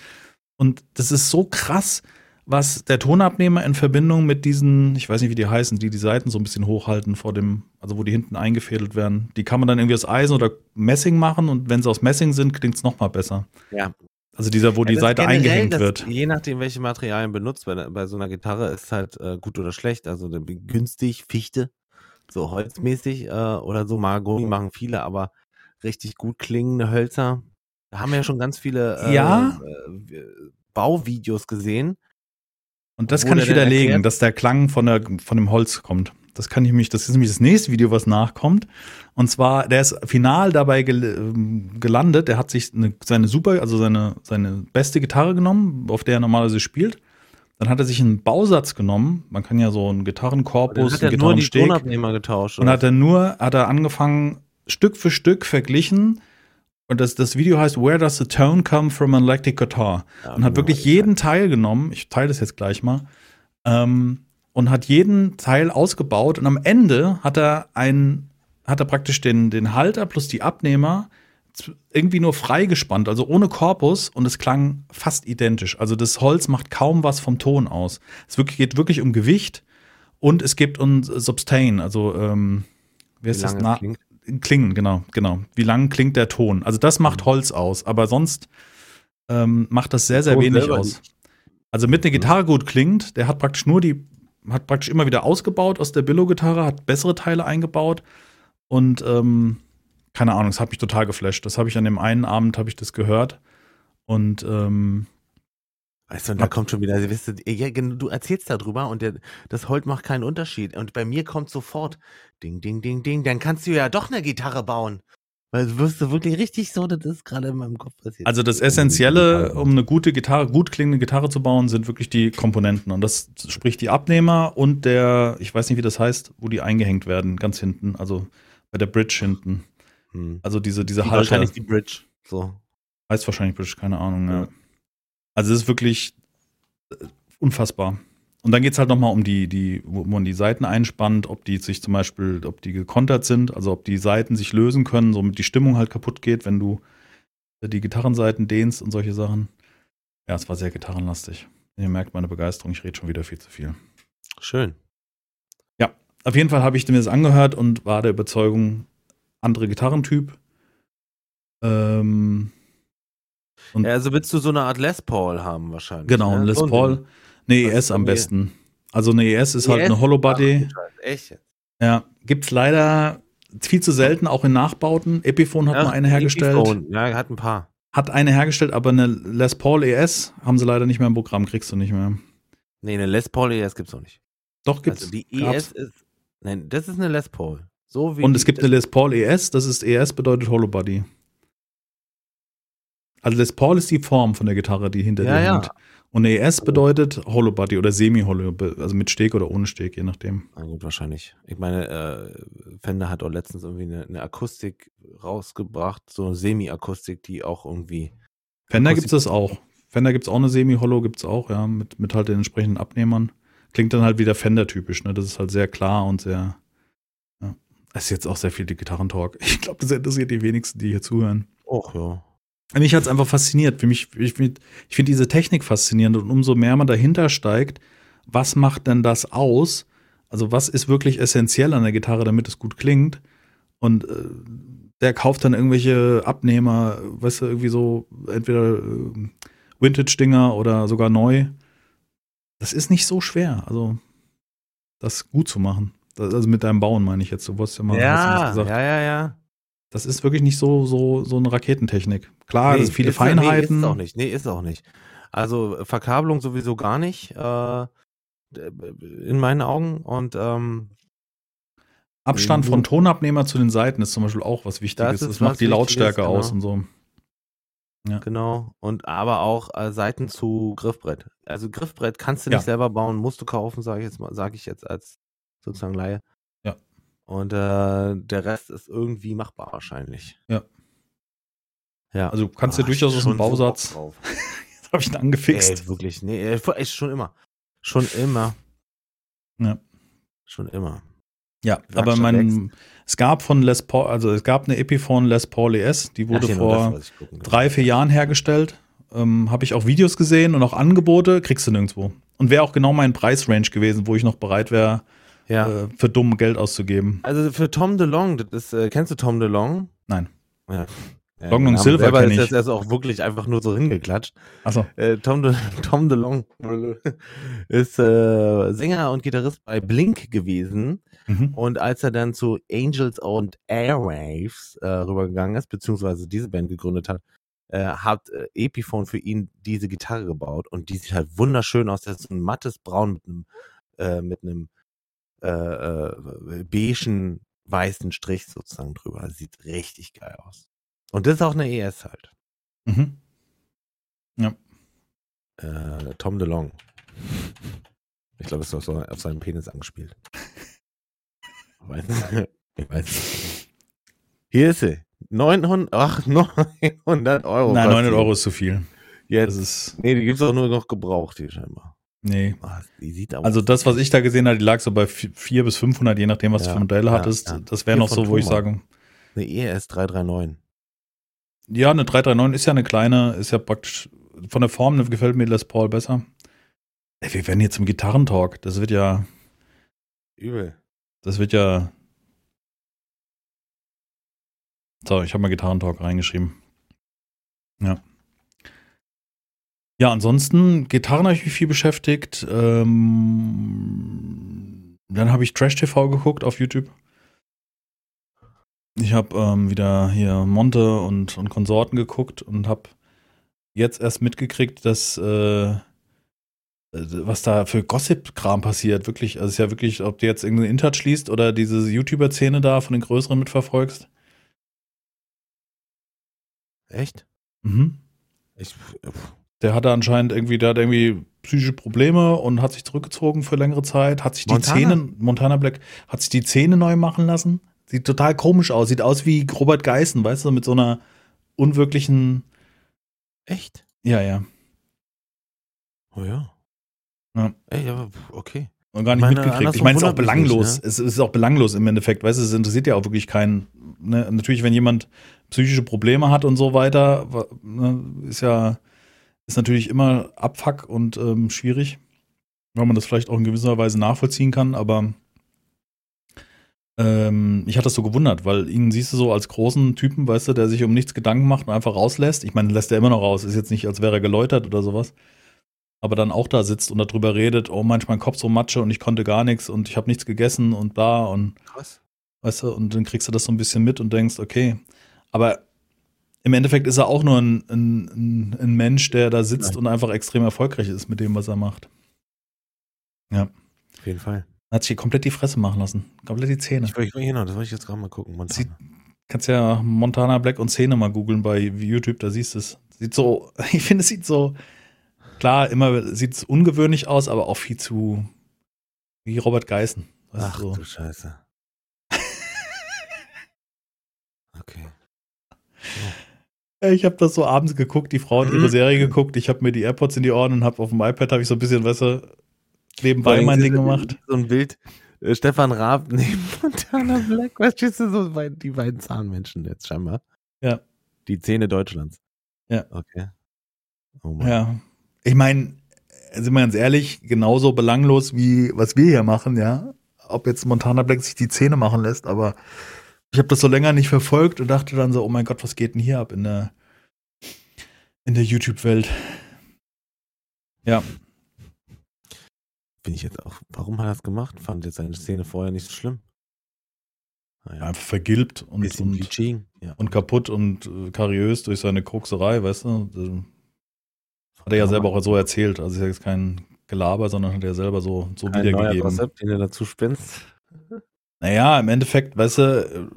Und das ist so krass, was der Tonabnehmer in Verbindung mit diesen, ich weiß nicht, wie die heißen, die die Seiten so ein bisschen hochhalten vor dem, also wo die hinten eingefädelt werden. Die kann man dann irgendwie aus Eisen oder Messing machen und wenn sie aus Messing sind, klingt es nochmal besser. Ja. Also dieser, wo ja, die Seite generell, eingehängt das, wird. Je nachdem, welche Materialien benutzt, bei, bei so einer Gitarre ist halt äh, gut oder schlecht. Also günstig, Fichte, so holzmäßig äh, oder so. Mahagoni machen viele, aber richtig gut klingende Hölzer. Da haben wir ja schon ganz viele äh, ja? Äh, Bauvideos gesehen. Und das kann ich widerlegen, dass der Klang von, der, von dem Holz kommt. Das kann ich mich, das ist nämlich das nächste Video, was nachkommt. Und zwar, der ist final dabei ähm, gelandet. Der hat sich eine, seine super, also seine, seine beste Gitarre genommen, auf der er normalerweise spielt. Dann hat er sich einen Bausatz genommen. Man kann ja so einen Gitarrenkorpus, hat er einen nur die Tonabnehmer getauscht. Und hat er nur, hat er angefangen, Stück für Stück verglichen. Und das, das Video heißt Where Does the Tone Come from an Electric Guitar? Ja, und hat wirklich jeden Teil genommen. Ich teile das jetzt gleich mal. Ähm, und hat jeden Teil ausgebaut. Und am Ende hat er ein, hat er praktisch den, den Halter plus die Abnehmer irgendwie nur freigespannt, also ohne Korpus und es klang fast identisch. Also das Holz macht kaum was vom Ton aus. Es wirklich, geht wirklich um Gewicht und es gibt uns Substain, also ähm, wie heißt das? Na klingt? Klingen, genau, genau. Wie lang klingt der Ton? Also das macht mhm. Holz aus, aber sonst ähm, macht das sehr, sehr wenig aus. Also mit einer Gitarre gut klingt, der hat praktisch nur die, hat praktisch immer wieder ausgebaut aus der Billo-Gitarre, hat bessere Teile eingebaut und ähm, keine Ahnung, das hat mich total geflasht. Das habe ich an dem einen Abend, habe ich das gehört und ähm, Weißt du, und da kommt schon wieder, weißt du, ja, du erzählst darüber und der, das Holt macht keinen Unterschied. Und bei mir kommt sofort Ding, Ding, Ding, Ding, dann kannst du ja doch eine Gitarre bauen. Weil du wirst du wirklich richtig so, das ist gerade in meinem Kopf passiert. Also das Essentielle, um eine gute Gitarre, gut klingende Gitarre zu bauen, sind wirklich die Komponenten. Und das spricht die Abnehmer und der, ich weiß nicht, wie das heißt, wo die eingehängt werden, ganz hinten, also bei der Bridge hinten. Hm. Also diese, diese die Halter. Wahrscheinlich die Bridge, so. Heißt wahrscheinlich Bridge, keine Ahnung, ja. ja. Also es ist wirklich äh, unfassbar. Und dann geht es halt nochmal um die, die, wo man die Seiten einspannt, ob die sich zum Beispiel, ob die gekontert sind, also ob die Seiten sich lösen können, somit die Stimmung halt kaputt geht, wenn du die Gitarrenseiten dehnst und solche Sachen. Ja, es war sehr gitarrenlastig. Ihr merkt meine Begeisterung, ich rede schon wieder viel zu viel. Schön. Ja, auf jeden Fall habe ich mir das angehört und war der Überzeugung, andere Gitarrentyp. Ähm, ja, also willst du so eine Art Les Paul haben wahrscheinlich. Genau, ne? ein Les Paul. Eine ES am besten. Also eine ES ist ES? halt eine Hollow Body. Echt? Ja, gibt's leider viel zu selten, auch in Nachbauten. Epiphone hat ja, mal eine hergestellt. Epiphone. Ja, hat ein paar. Hat eine hergestellt, aber eine Les Paul ES haben sie leider nicht mehr im Programm, kriegst du nicht mehr. Nee, eine Les Paul ES gibt's auch nicht. Doch, gibt's. Also die ES Gab's. ist, nein, das ist eine Les Paul. So wie Und es gibt eine Les Paul ES, das ist ES bedeutet Hollow Body. Also Les Paul ist die Form von der Gitarre, die hinter ja, dir hängt. Ja. Und ES bedeutet Hollow Body oder Semi-Hollow, also mit Steg oder ohne Steg, je nachdem. Na gut, wahrscheinlich. Ich meine, äh, Fender hat auch letztens irgendwie eine, eine Akustik rausgebracht, so eine Semi-Akustik, die auch irgendwie. Fender gibt es das auch. Fender gibt es auch eine Semi-Hollow, gibt es auch, ja, mit, mit halt den entsprechenden Abnehmern. Klingt dann halt wieder Fender-typisch, ne? Das ist halt sehr klar und sehr. Das ist jetzt auch sehr viel die Gitarrentalk. Ich glaube, das interessiert die wenigsten, die hier zuhören. Och, ja. Mich hat es einfach fasziniert. Für mich, ich, ich finde diese Technik faszinierend und umso mehr man dahinter steigt, was macht denn das aus? Also, was ist wirklich essentiell an der Gitarre, damit es gut klingt? Und äh, der kauft dann irgendwelche Abnehmer, weißt du, irgendwie so, entweder äh, Vintage-Dinger oder sogar neu. Das ist nicht so schwer, also das gut zu machen. Das, also mit deinem Bauen meine ich jetzt. Du wusstest ja mal, ja, ja, ja, ja. Das ist wirklich nicht so, so, so eine Raketentechnik. Klar, nee, es sind viele ist, Feinheiten. Nee, ist auch nicht. Nee, ist auch nicht. Also Verkabelung sowieso gar nicht. Äh, in meinen Augen. Und ähm, Abstand von Tonabnehmer zu den Seiten ist zum Beispiel auch was Wichtiges. Das, das macht die Lautstärke genau. aus und so. Ja. Genau. Und aber auch äh, Seiten zu Griffbrett. Also Griffbrett kannst du nicht ja. selber bauen, musst du kaufen, sage ich jetzt mal, sage ich jetzt als sozusagen Laie. Und äh, der Rest ist irgendwie machbar wahrscheinlich. Ja. Ja. Also kannst du oh, durchaus aus dem Bausatz. So Jetzt habe ich ihn angefixt. Ey, wirklich. Nee, echt schon immer. Schon immer. Ja. Schon immer. Ja, aber mein, es gab von Les Paul, also es gab eine Epiphone Les Paul ES, die wurde Ach, vor drei, vier Jahren hergestellt. Ähm, habe ich auch Videos gesehen und auch Angebote, kriegst du nirgendwo. Und wäre auch genau mein Preisrange gewesen, wo ich noch bereit wäre, Ja. äh, für dumm Geld auszugeben. Also für Tom DeLong, das ist, äh, kennst du Tom DeLong? Nein. Ja. Long und Silver selber kenn ist ich. jetzt auch wirklich einfach nur so hingeklatscht. Achso. Äh, Tom, De, Tom DeLong ist äh, Sänger und Gitarrist bei Blink gewesen. Mhm. Und als er dann zu Angels und Airwaves äh, rübergegangen ist, beziehungsweise diese Band gegründet hat, äh, hat äh, Epiphone für ihn diese Gitarre gebaut und die sieht halt wunderschön aus. Das ist ein mattes Braun mit einem äh, mit einem äh, äh, beigen weißen Strich sozusagen drüber. Sieht richtig geil aus. Und das ist auch eine ES halt. Mhm. Äh, Tom DeLong. Ich glaube, es ist so auf seinen Penis angespielt. Ich weiß nicht. Ich weiß nicht. Hier ist sie. 900, ach, 900 Euro. Nein, kostet 900 die. Euro ist zu viel. Jetzt. Das ist, nee, die gibt's auch nur noch gebraucht hier scheinbar. Nee. Aber Also das, was ich da gesehen habe, die lag so bei 4 bis 500, je nachdem, was du Ja, für Modelle ja, hattest. ja. Das wäre noch so, wo ich Thomann. sage, eine E ES 339. ja, eine 339 ist ja eine kleine, ist ja praktisch, von der Form gefällt mir Les Paul besser. Ey, wir werden jetzt im Gitarrentalk. Das wird ja, Übel. das wird ja. So, ich habe mal Gitarrentalk reingeschrieben. Ja. Ja, ansonsten, Gitarren habe ich mich viel beschäftigt. Ähm, dann habe ich Trash TV geguckt auf YouTube. Ich habe ähm, wieder hier Monte und, und Konsorten geguckt und habe jetzt erst mitgekriegt, dass äh, was da für Gossip-Kram passiert. Wirklich, also es ist ja wirklich, ob du jetzt irgendeinen Intouch liest oder diese YouTuber-Szene da von den größeren mitverfolgst. Echt? Mhm. Ich, Der hatte anscheinend irgendwie, der hat irgendwie psychische Probleme und hat sich zurückgezogen für längere Zeit, hat sich die Montana? Zähne, Montana Black, hat sich die Zähne neu machen lassen. Sieht total komisch aus, sieht aus wie Robert Geißen, weißt du, mit so einer unwirklichen, echt? ja, ja, Oh ja. Ja. Ey, aber okay. und gar nicht Meine, mitgekriegt. Ich meine, es ist auch mich nicht, belanglos. ne? Es ist auch belanglos im Endeffekt, weißt du, es interessiert ja auch wirklich keinen. Ne? Natürlich, wenn jemand psychische Probleme hat und so weiter, ne, ist ja, ist natürlich immer Abfuck und ähm, schwierig, weil man das vielleicht auch in gewisser Weise nachvollziehen kann, aber ähm, ich hatte das so gewundert, weil ihn siehst du so als großen Typen, weißt du, der sich um nichts Gedanken macht und einfach rauslässt. Ich meine, lässt er immer noch raus, ist jetzt nicht, als wäre er geläutert oder sowas. Aber dann auch da sitzt und darüber redet, oh, manchmal mein Kopf so Matsche und ich konnte gar nichts und ich habe nichts gegessen und bla und Krass. weißt du, und dann kriegst du das so ein bisschen mit und denkst, okay. Aber im Endeffekt ist er auch nur ein, ein, ein, Mensch, der da sitzt Ja. und einfach extrem erfolgreich ist mit dem, was er macht. Auf jeden Fall. Hat sich komplett die Fresse machen lassen. Komplett die Zähne. Ich, will- ich, genau, das wollte ich jetzt gerade mal gucken. Montana. Sieht- Kannst ja Montana Black und Szene mal googeln bei YouTube, da siehst du es. Sieht so, ich finde, es sieht so, klar, immer sieht es ungewöhnlich aus, aber auch viel zu, wie Robert Geißen. Ach du, so. du Scheiße. Okay. Ja, Ich habe das so abends geguckt, die Frau hat ihre Mhm. Serie geguckt, ich habe mir die AirPods in die Ohren und habe auf dem iPad habe ich so ein bisschen, weißt du, nebenbei mein Ding gemacht. So ein Bild. äh, Stefan Raab neben Montana Black. Weißt du, so bei- die beiden Zahnmenschen jetzt scheinbar. Ja. Die Zähne Deutschlands. Ja. Okay. Oh Mann. Ja. Ich meine, sind wir ganz ehrlich, genauso belanglos wie was wir hier machen, ja. Ob jetzt Montana Black sich die Zähne machen lässt, aber ich habe das so länger nicht verfolgt und dachte dann so, oh mein Gott, was geht denn hier ab in der in der YouTube-Welt? Ja, Bin ich jetzt auch. Warum hat er das gemacht? Fand jetzt seine Szene vorher nicht so schlimm. Naja. einfach vergilbt und, und. Ja. und kaputt und äh, kariös durch seine Kokserei, weißt du? Hat er ja selber auch so erzählt. Also ist ja jetzt kein Gelaber, sondern hat er selber so, so Ein neuer wiedergegeben. Konzept, den du dazu spinnst. Naja, im Endeffekt, weißt du,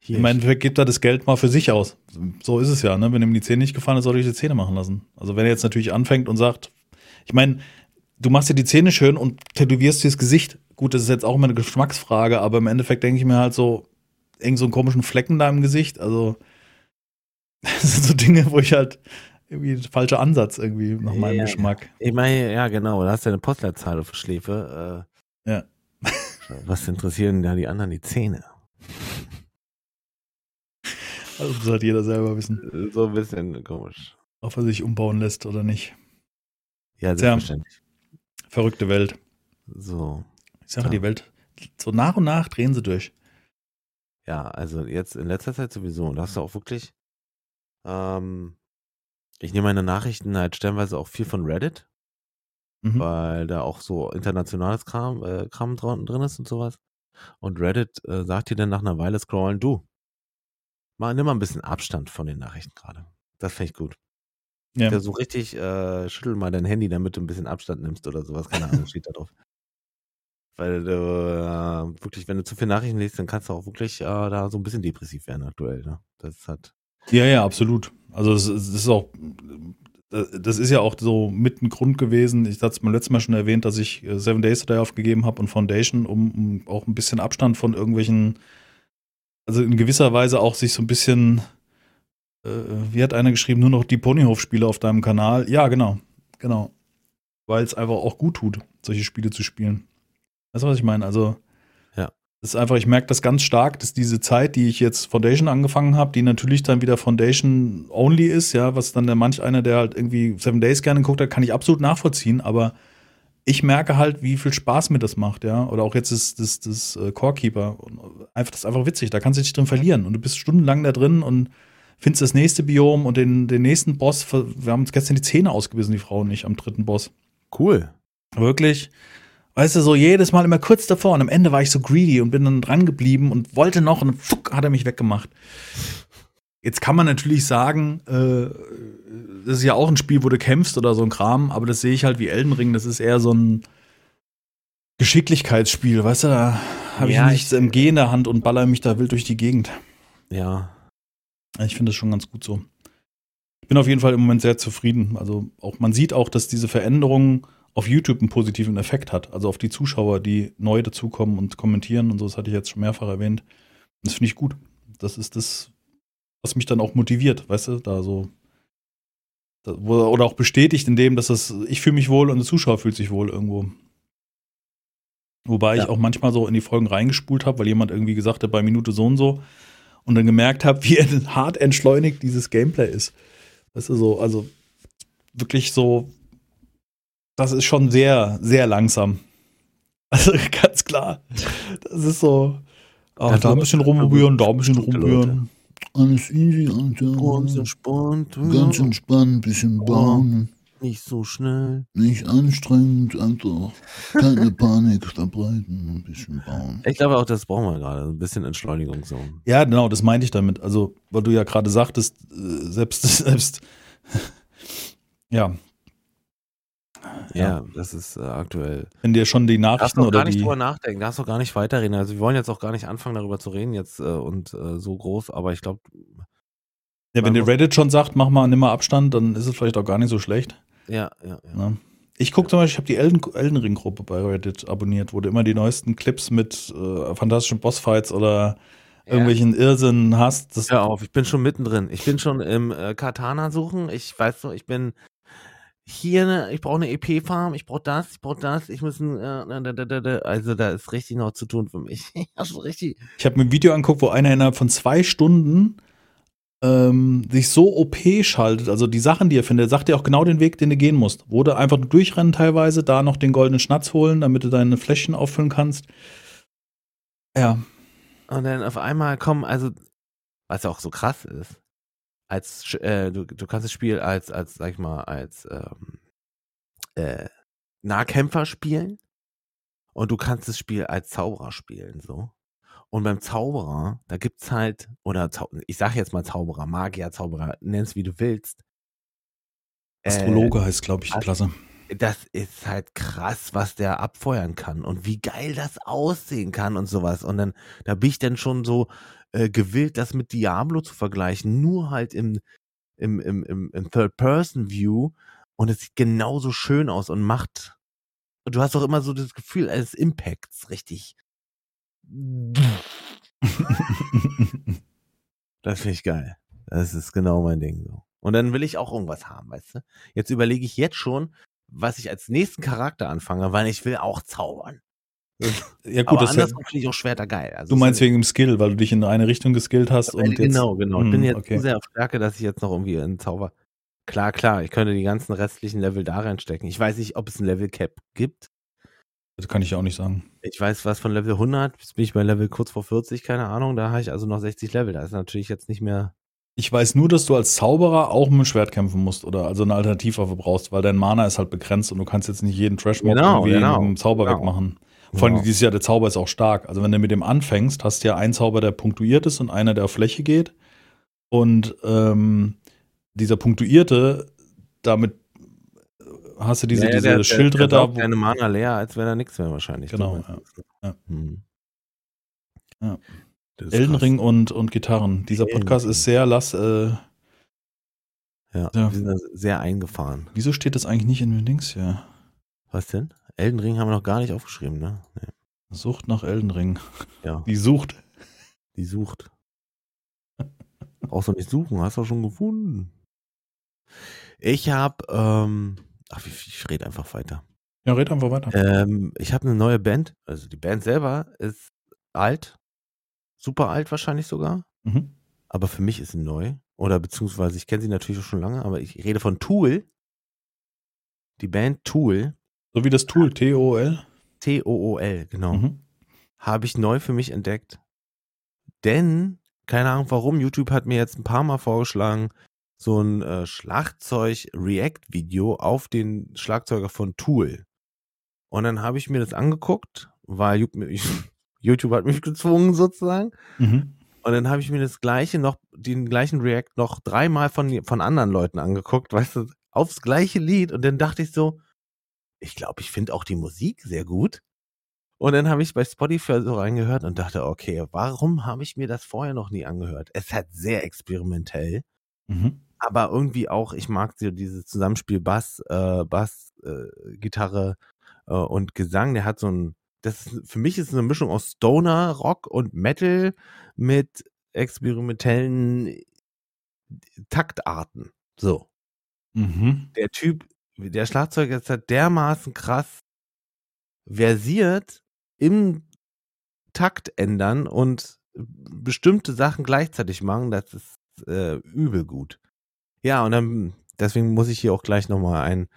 Hier. im Endeffekt gibt er das Geld mal für sich aus. So ist es ja, ne? Wenn ihm die Zähne nicht gefallen, soll er die Zähne machen lassen. Also wenn er jetzt natürlich anfängt und sagt, ich meine, du machst dir die Zähne schön und tätowierst dir das Gesicht. Gut, das ist jetzt auch immer eine Geschmacksfrage, aber im Endeffekt denke ich mir halt so, irgend so einen komischen Flecken da im Gesicht. Also, das sind so Dinge, wo ich halt irgendwie der falsche Ansatz irgendwie nach meinem Ja. Geschmack. Ich meine, ja, genau. Da hast du eine Postleitzahl auf Schläfe. Äh, Ja. Was interessieren da die anderen? Die Zähne. Also muss halt jeder selber wissen, So ein bisschen komisch. ob er sich umbauen lässt oder nicht. Ja, selbstverständlich. Ja, verrückte Welt. So. Ich sage, ja. die Welt, so nach und nach drehen sie durch. Ja, also jetzt in letzter Zeit sowieso. Und da hast du auch wirklich, ähm, ich nehme meine Nachrichten halt stellenweise auch viel von Reddit, mhm. weil da auch so internationales Kram, äh, Kram drin ist und sowas. Und Reddit äh, sagt dir dann nach einer Weile scrollen, du, mal, nimm mal ein bisschen Abstand von den Nachrichten gerade. Das finde ich gut. Ja. ja. so richtig, äh, schüttel mal dein Handy, damit du ein bisschen Abstand nimmst oder sowas. Keine Ahnung, steht da drauf. Weil du äh, wirklich, wenn du zu viele Nachrichten liest, dann kannst du auch wirklich äh, da so ein bisschen depressiv werden aktuell. Ne? Das hat. Ja, ja, absolut. Also es, es ist auch, das ist ja auch so mit ein Grund gewesen. Ich hatte es beim letzten Mal schon erwähnt, dass ich äh, Seven Days Today aufgegeben habe und Foundation, um, um auch ein bisschen Abstand von irgendwelchen, also in gewisser Weise auch sich so ein bisschen, äh, wie hat einer geschrieben, nur noch die Ponyhof-Spiele auf deinem Kanal. Ja, genau, genau. Weil es einfach auch gut tut, solche Spiele zu spielen. Weißt du, was ich meine? Also. Das ist einfach, ich merke das ganz stark, dass diese Zeit, die ich jetzt Foundation angefangen habe, die natürlich dann wieder Foundation only ist, ja, was dann der manch einer, der halt irgendwie Seven Days gerne guckt hat, kann ich absolut nachvollziehen, aber ich merke halt, wie viel Spaß mir das macht, ja. Oder auch jetzt ist das, das, das äh, Corekeeper. Einfach, das ist einfach witzig, da kannst du dich drin verlieren. Und du bist stundenlang da drin und findest das nächste Biom und den, den nächsten Boss. Wir haben uns gestern die Zähne ausgebissen, die Frau nicht, am dritten Boss. Cool. Wirklich. Weißt du, so jedes Mal immer kurz davor und am Ende war ich so greedy und bin dann dran geblieben und wollte noch und fuck, hat er mich weggemacht. Jetzt kann man natürlich sagen, äh, das ist ja auch ein Spiel, wo du kämpfst oder so ein Kram, aber das sehe ich halt wie Elden Ring, das ist eher so ein Geschicklichkeitsspiel, weißt du, da habe ja, ich nichts im G in der Hand und baller mich da wild durch die Gegend. Ja. Ich finde das schon ganz gut so. Ich bin auf jeden Fall im Moment sehr zufrieden. Also auch man sieht auch, dass diese Veränderungen auf YouTube einen positiven Effekt hat. Also auf die Zuschauer, die neu dazukommen und kommentieren und so, das hatte ich jetzt schon mehrfach erwähnt. Das finde ich gut. Das ist das, was mich dann auch motiviert, weißt du, da so. Da, oder auch bestätigt in dem, dass das, ich fühle mich wohl und der Zuschauer fühlt sich wohl irgendwo. Wobei ja. ich auch manchmal so in die Folgen reingespult habe, weil jemand irgendwie gesagt hat, bei Minute so und so. Und dann gemerkt habe, wie hart entschleunigt dieses Gameplay ist. Weißt du, so, also wirklich so das ist schon sehr, sehr langsam. Also ganz klar. Das ist so. Ach, da ein bisschen rumrühren, da ein bisschen rumrühren. Alles easy, Alter. Ganz entspannt. Ganz entspannt, bisschen bauen. Nicht so schnell. Nicht anstrengend, einfach keine Panik verbreiten, ein bisschen bauen. Ich glaube auch, das brauchen wir gerade, ein bisschen Entschleunigung so. Ja, genau, das meinte ich damit. Also, weil du ja gerade sagtest, äh, selbst, selbst, ja, ja, das ist äh, aktuell. Wenn dir schon die Nachrichten oder gar nicht die drüber nachdenken, darfst du gar nicht weiterreden. Also wir wollen jetzt auch gar nicht anfangen, darüber zu reden jetzt äh, und äh, so groß, aber ich glaube. Ja, wenn dir Reddit schon sagt, mach mal, nimm mal Abstand, dann ist es vielleicht auch gar nicht so schlecht. Ja, ja, ja. ja. Ich gucke zum Beispiel, ich habe die Elden, Elden Ring-Gruppe bei Reddit abonniert, wo du immer die neuesten Clips mit äh, fantastischen Bossfights oder ja. irgendwelchen Irrsinn hast. Das Hör auf, ich bin schon mittendrin. Ich bin schon im äh, Katana suchen. Ich weiß so, ich bin hier, ne, ich brauche eine EP-Farm, ich brauche das, ich brauche das, ich muss ein, äh, also da ist richtig noch zu tun für mich. also richtig. Ich habe mir ein Video angeguckt, wo einer innerhalb von zwei Stunden ähm, sich so OP schaltet, also die Sachen, die er findet, sagt dir auch genau den Weg, den du gehen musst. Wo du einfach durchrennen teilweise, da noch den goldenen Schnatz holen, damit du deine Fläschchen auffüllen kannst. Ja. Und dann auf einmal kommen, also, was auch so krass ist, als äh, du, du kannst das Spiel als, als, sag ich mal, als ähm, äh, Nahkämpfer spielen und du kannst das Spiel als Zauberer spielen, so. Und beim Zauberer, da gibt's halt, oder ich sag jetzt mal Zauberer, Magier, Zauberer, nenn's wie du willst. Astrologe äh, heißt, glaube ich, die Klasse. Das ist halt krass, was der abfeuern kann und wie geil das aussehen kann und sowas. Und dann, da bin ich dann schon so, äh, gewillt, das mit Diablo zu vergleichen, nur halt im, im, im, im, im Third-Person-View und es sieht genauso schön aus und macht. Und du hast auch immer so das Gefühl eines Impacts, richtig. das finde ich geil. Das ist genau mein Ding so. Und dann will ich auch irgendwas haben, weißt du? Jetzt überlege ich jetzt schon, was ich als nächsten Charakter anfange, weil ich will auch zaubern. Ja, gut, Aber das andersrum finde ich auch schwer da geil. Also du meinst wegen dem Skill, weil du dich in eine Richtung geskillt hast und Genau, genau. Ich bin hm, jetzt okay. sehr auf Stärke, dass ich jetzt noch irgendwie einen Zauber Klar, klar, ich könnte die ganzen restlichen Level da reinstecken. Ich weiß nicht, ob es ein Level Cap gibt. Das kann ich auch nicht sagen. Ich weiß was von Level 100, jetzt bin ich bei Level kurz vor 40, keine Ahnung, da habe ich also noch 60 Level. Da ist natürlich jetzt nicht mehr. Ich weiß nur, dass du als Zauberer auch mit dem Schwert kämpfen musst oder also eine Alternativwaffe brauchst, weil dein Mana ist halt begrenzt und du kannst jetzt nicht jeden Trash-Mob Genau, irgendwie genau, mit dem Zauber genau. wegmachen. Vor allem Genau. dieses Jahr, der Zauber ist auch stark. Also wenn du mit dem anfängst, hast du ja einen Zauber, der punktuiert ist und einer, der auf Fläche geht. Und ähm, dieser punktuierte, damit hast du diese, Ja, ja, diese der- der- Schildritter. Der wo- deine Mana leer, als wäre da nichts mehr wahrscheinlich. Genau, ja. Hm. Ja. Elden krass. Ring und, und Gitarren. Dieser Podcast ist sehr lass. Äh, Ja, Ja. da sehr eingefahren. wieso steht das eigentlich nicht in den Links hier? Was denn? Elden Ring haben wir noch gar nicht aufgeschrieben, ne? Nee. Sucht nach Elden Ring. Ja, Die sucht. die sucht. Brauchst du nicht suchen, hast du schon gefunden. Ich habe, ähm, ach, ich, ich rede einfach weiter. Ja, red einfach weiter. Ähm, ich habe eine neue Band. Also die Band selber ist alt, super alt wahrscheinlich sogar. Mhm. Aber für mich ist sie neu. Oder beziehungsweise ich kenne sie natürlich schon lange, aber ich rede von Tool. Die Band Tool, So wie das Tool, T-O-L. T-O-O-L, genau. Mhm. habe ich neu für mich entdeckt. Denn, keine Ahnung warum, YouTube hat mir jetzt ein paar Mal vorgeschlagen, so ein äh, Schlagzeug-React-Video auf den Schlagzeuger von Tool. Und dann habe ich mir das angeguckt, weil YouTube hat mich gezwungen sozusagen. Mhm. Und dann habe ich mir das gleiche noch, den gleichen React noch dreimal von, von anderen Leuten angeguckt, weißt du, aufs gleiche Lied. Und dann dachte ich so, ich glaube, ich finde auch die Musik sehr gut. Und dann habe ich bei Spotify so reingehört und dachte, okay, warum habe ich mir das vorher noch nie angehört? Es hat sehr experimentell, Mhm. aber irgendwie auch, ich mag so dieses Zusammenspiel Bass, äh, Bass, äh, Gitarre äh, und Gesang. Der hat so ein, das ist, für mich ist es eine Mischung aus Stoner, Rock und Metal mit experimentellen Taktarten. So. Mhm. Der Typ, der Schlagzeuger ist halt dermaßen krass versiert im Takt ändern und bestimmte Sachen gleichzeitig machen, das ist äh, übel gut. Ja, und dann, deswegen muss ich hier auch gleich nochmal ein,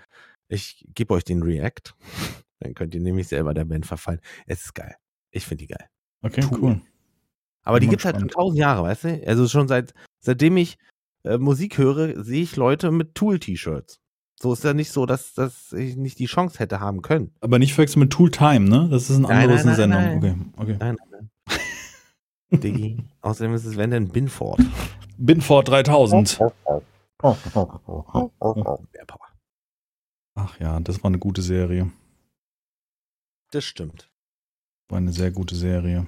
ich gebe euch den React, dann könnt ihr nämlich selber der Band verfallen. Es ist geil. Ich finde die geil. Okay, Tool. cool. Aber die mal gibt's halt schon tausend Jahre, weißt du? Also schon seit, seitdem ich äh, Musik höre, sehe ich Leute mit Tool-T-Shirts. So ist ja nicht so, dass, dass ich nicht die Chance hätte haben können. Aber nicht verwechseln mit Tool Time, ne? Das ist ein Nein, anderes nein, eine nein, Sendung. Okay, okay. Nein, nein, nein. Diggi. Außerdem ist es, wenn denn Binford. Binford 3000. Der Power. Ach ja, das war eine gute Serie. Das stimmt. War eine sehr gute Serie.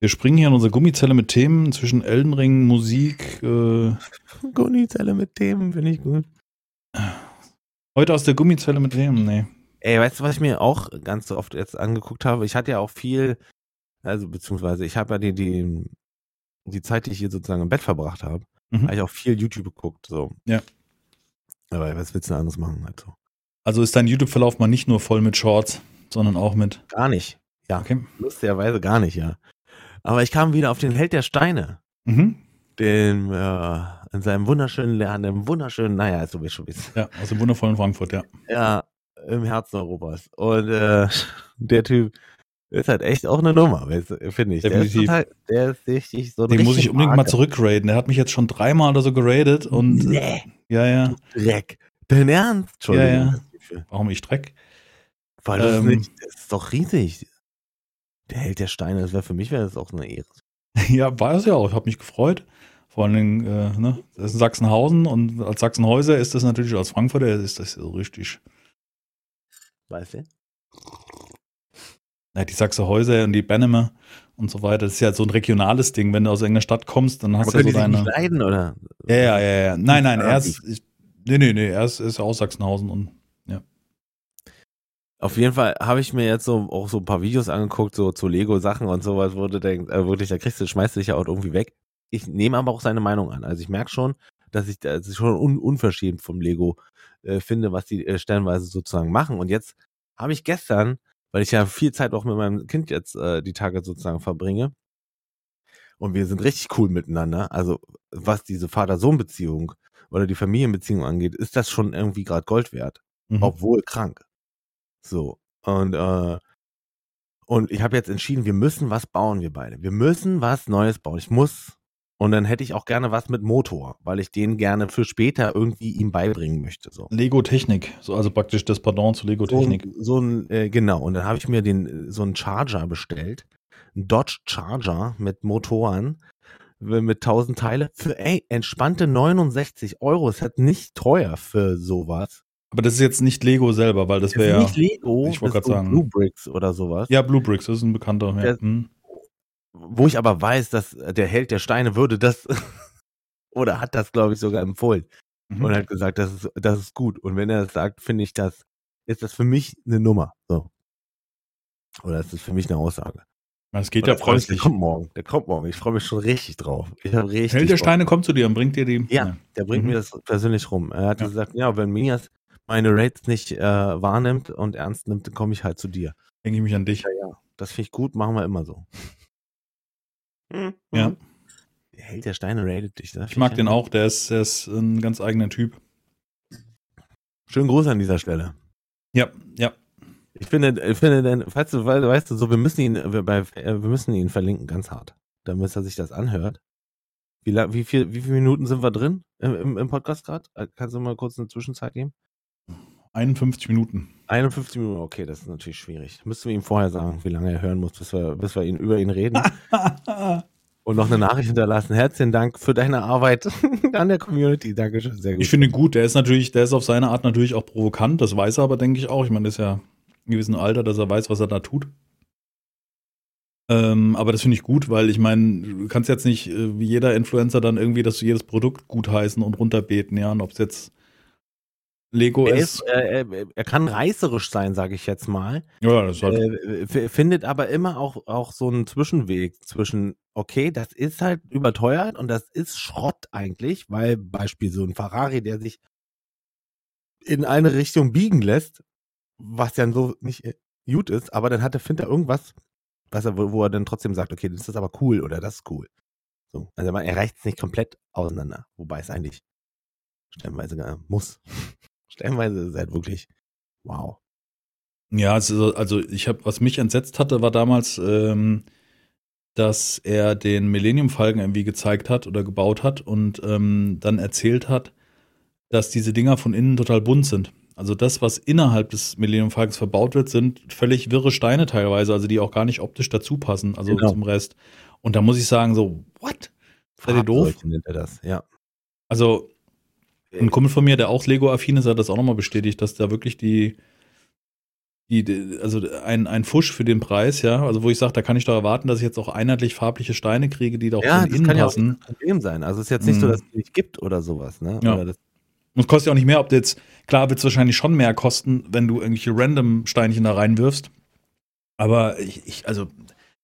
Wir springen hier in unsere Gummizelle mit Themen zwischen Elden Ring, Musik. Äh, Gummizelle mit Themen finde ich gut. heute aus der Gummizelle mit Themen, nee. Ey, weißt du, was ich mir auch ganz so oft jetzt angeguckt habe? Ich hatte ja auch viel, also beziehungsweise ich habe ja die, die, die Zeit, die ich hier sozusagen im Bett verbracht habe, Mhm. habe ich auch viel YouTube geguckt. So. Ja. Aber was willst du denn anderes machen? Also? Also ist dein YouTube-Verlauf mal nicht nur voll mit Shorts, sondern auch mit. Gar nicht. Ja, Okay. lustigerweise gar nicht, ja. Aber ich kam wieder auf den Held der Steine. Mhm. Den, äh, in seinem wunderschönen, an dem wunderschönen, naja, so wie schon wissen. Ja, aus dem wundervollen Frankfurt, ja. Ja, im Herzen Europas. Und äh, der Typ ist halt echt auch eine Nummer, du, finde ich. Definitiv. Der ist, total, der ist richtig so Den muss ich unbedingt mal Marke. zurückgraden. Der hat mich jetzt schon dreimal oder so geradet und. Nee, Ja, ja. Dreck. Dein Ernst? Entschuldigung. Ja, Warum ich Dreck? Weil das, Ähm, nicht, das ist doch riesig. Der Held der Steine, das wäre für mich wäre das auch eine Ehre. Ja, war es ja auch. Ich habe mich gefreut. Vor allen Dingen, äh, ne, das ist Sachsenhausen und als Sachsenhäuser ist das natürlich als Frankfurter ist das so richtig. Weißt du? Ja, die Sachsenhäuser und die Bennemer und so weiter. Das ist ja so ein regionales Ding. Wenn du aus irgendeiner Stadt kommst, dann hast Aber du ja so die deine. nicht leiden, oder? Ja, ja, ja, ja. Nein, nein, er ist. Ich, nee, nee, nee, er ist, ist aus Sachsenhausen und Auf jeden Fall habe ich mir jetzt so auch so ein paar Videos angeguckt, so zu Lego-Sachen und sowas, wo du denkst, äh, wirklich, da kriegst du, schmeißt du dich ja auch irgendwie weg. Ich nehme aber auch seine Meinung an. Also ich merke schon, dass ich das ist schon un unverschämt vom Lego äh, finde, was die äh, stellenweise sozusagen machen. Und jetzt habe ich gestern, weil ich ja viel Zeit auch mit meinem Kind jetzt äh, die Tage sozusagen verbringe, und wir sind richtig cool miteinander. Also was diese Vater-Sohn-Beziehung oder die Familienbeziehung angeht, ist das schon irgendwie gerade Gold wert, mhm. obwohl krank. So und äh, und ich habe jetzt entschieden, wir müssen was bauen, wir beide. Wir müssen was Neues bauen. Ich muss und dann hätte ich auch gerne was mit Motor, weil ich den gerne für später irgendwie ihm beibringen möchte. So. Lego Technik, so also praktisch das Pardon zu Lego Technik. So, so ein, äh, genau. Und dann habe ich mir den so einen Charger bestellt, ein Dodge Charger mit Motoren mit 1000 Teile für ey entspannte 69 Euro. Es hat nicht teuer für sowas. Aber das ist jetzt nicht Lego selber, weil das wäre ja. Nicht Lego, ich wollte gerade sagen. Blue Bricks oder sowas. Ja, Blue Bricks, das ist ein bekannter. Ja. Hm wo ich aber weiß, dass der Held der Steine würde das oder hat das, glaube ich, sogar empfohlen mhm. und hat gesagt, das ist, das ist gut. Und wenn er das sagt, finde ich das, ist das für mich eine Nummer. So. Oder ist das für mich eine Aussage? Es geht ja freundlich. Der kommt morgen. Der kommt morgen. Ich freue mich schon richtig drauf. Ich habe richtig. Held der Steine kommt zu dir und bringt dir die. Ja, ja. der bringt mhm. mir das persönlich rum. Er hat ja. gesagt, ja, wenn Mias meine Rates nicht äh, wahrnimmt und ernst nimmt, dann komme ich halt zu dir. Denke ich mich an dich. Ja, ja. Das finde ich gut, machen wir immer so. Mhm. Ja. Der Held der Steine rated dich. Ich mag den auch, der ist, der ist ein ganz eigener Typ. Schönen Gruß an dieser Stelle. Ja, ja. Ich finde, ich finde denn, falls du, weil, weißt du, so, wir müssen ihn, wir, bei, wir müssen ihn verlinken, ganz hart. Damit er sich das anhört. Wie, wie, viel, wie viele Minuten sind wir drin im, im Podcast gerade? Äh, kannst du mal kurz eine Zwischenzeit geben? 51 Minuten. 51 Minuten, okay, das ist natürlich schwierig. Müssten wir ihm vorher sagen, wie lange er hören muss, bis wir, bis wir ihn über ihn reden. Und noch eine Nachricht hinterlassen. Herzlichen Dank für deine Arbeit an der Community. Dankeschön, sehr gut. Ich finde ihn gut. Der ist natürlich, der ist auf seine Art natürlich auch provokant. Das weiß er aber, denke ich auch. Ich meine, das ist ja in gewissem Alter, dass er weiß, was er da tut. Ähm, aber das finde ich gut, weil ich meine, du kannst jetzt nicht äh, wie jeder Influencer dann irgendwie, dass du jedes Produkt gutheißen und runterbeten, ja. Und ob es jetzt Lego er ist. ist äh, er kann reißerisch sein, sage ich jetzt mal. Ja, das hat. Äh, findet aber immer auch, auch so einen Zwischenweg zwischen, okay, das ist halt überteuert und das ist Schrott eigentlich, weil Beispiel so ein Ferrari, der sich in eine Richtung biegen lässt, was ja so nicht äh, gut ist, aber dann hat der Finter irgendwas, was er, wo er dann trotzdem sagt, okay, das ist aber cool oder das ist cool. So. Also er reicht es nicht komplett auseinander, wobei es eigentlich stellenweise muss. Stellenweise ist es halt wirklich wow. Ja, also, also ich habe, was mich entsetzt hatte, war damals, ähm, dass er den Millennium Falcon irgendwie gezeigt hat oder gebaut hat und ähm, dann erzählt hat, dass diese Dinger von innen total bunt sind. Also das, was innerhalb des Millennium Falcons verbaut wird, sind völlig wirre Steine teilweise, also die auch gar nicht optisch dazu passen, also genau. zum Rest. Und da muss ich sagen, so, what? Seid ihr doof? Er das, ja. Also ein Kumpel von mir, der auch Lego-affin ist, hat das auch nochmal bestätigt, dass da wirklich die, die, also ein, ein Fusch für den Preis, ja, also wo ich sage, da kann ich doch erwarten, dass ich jetzt auch einheitlich farbliche Steine kriege, die da auch ja, von innen kann passen. Ja, auch ein Problem sein. Also es ist jetzt nicht mhm. so, dass es nicht gibt oder sowas, ne? Ja. Oder das und es kostet ja auch nicht mehr, ob du jetzt, klar wird es wahrscheinlich schon mehr kosten, wenn du irgendwelche random Steinchen da reinwirfst. Aber ich, ich also,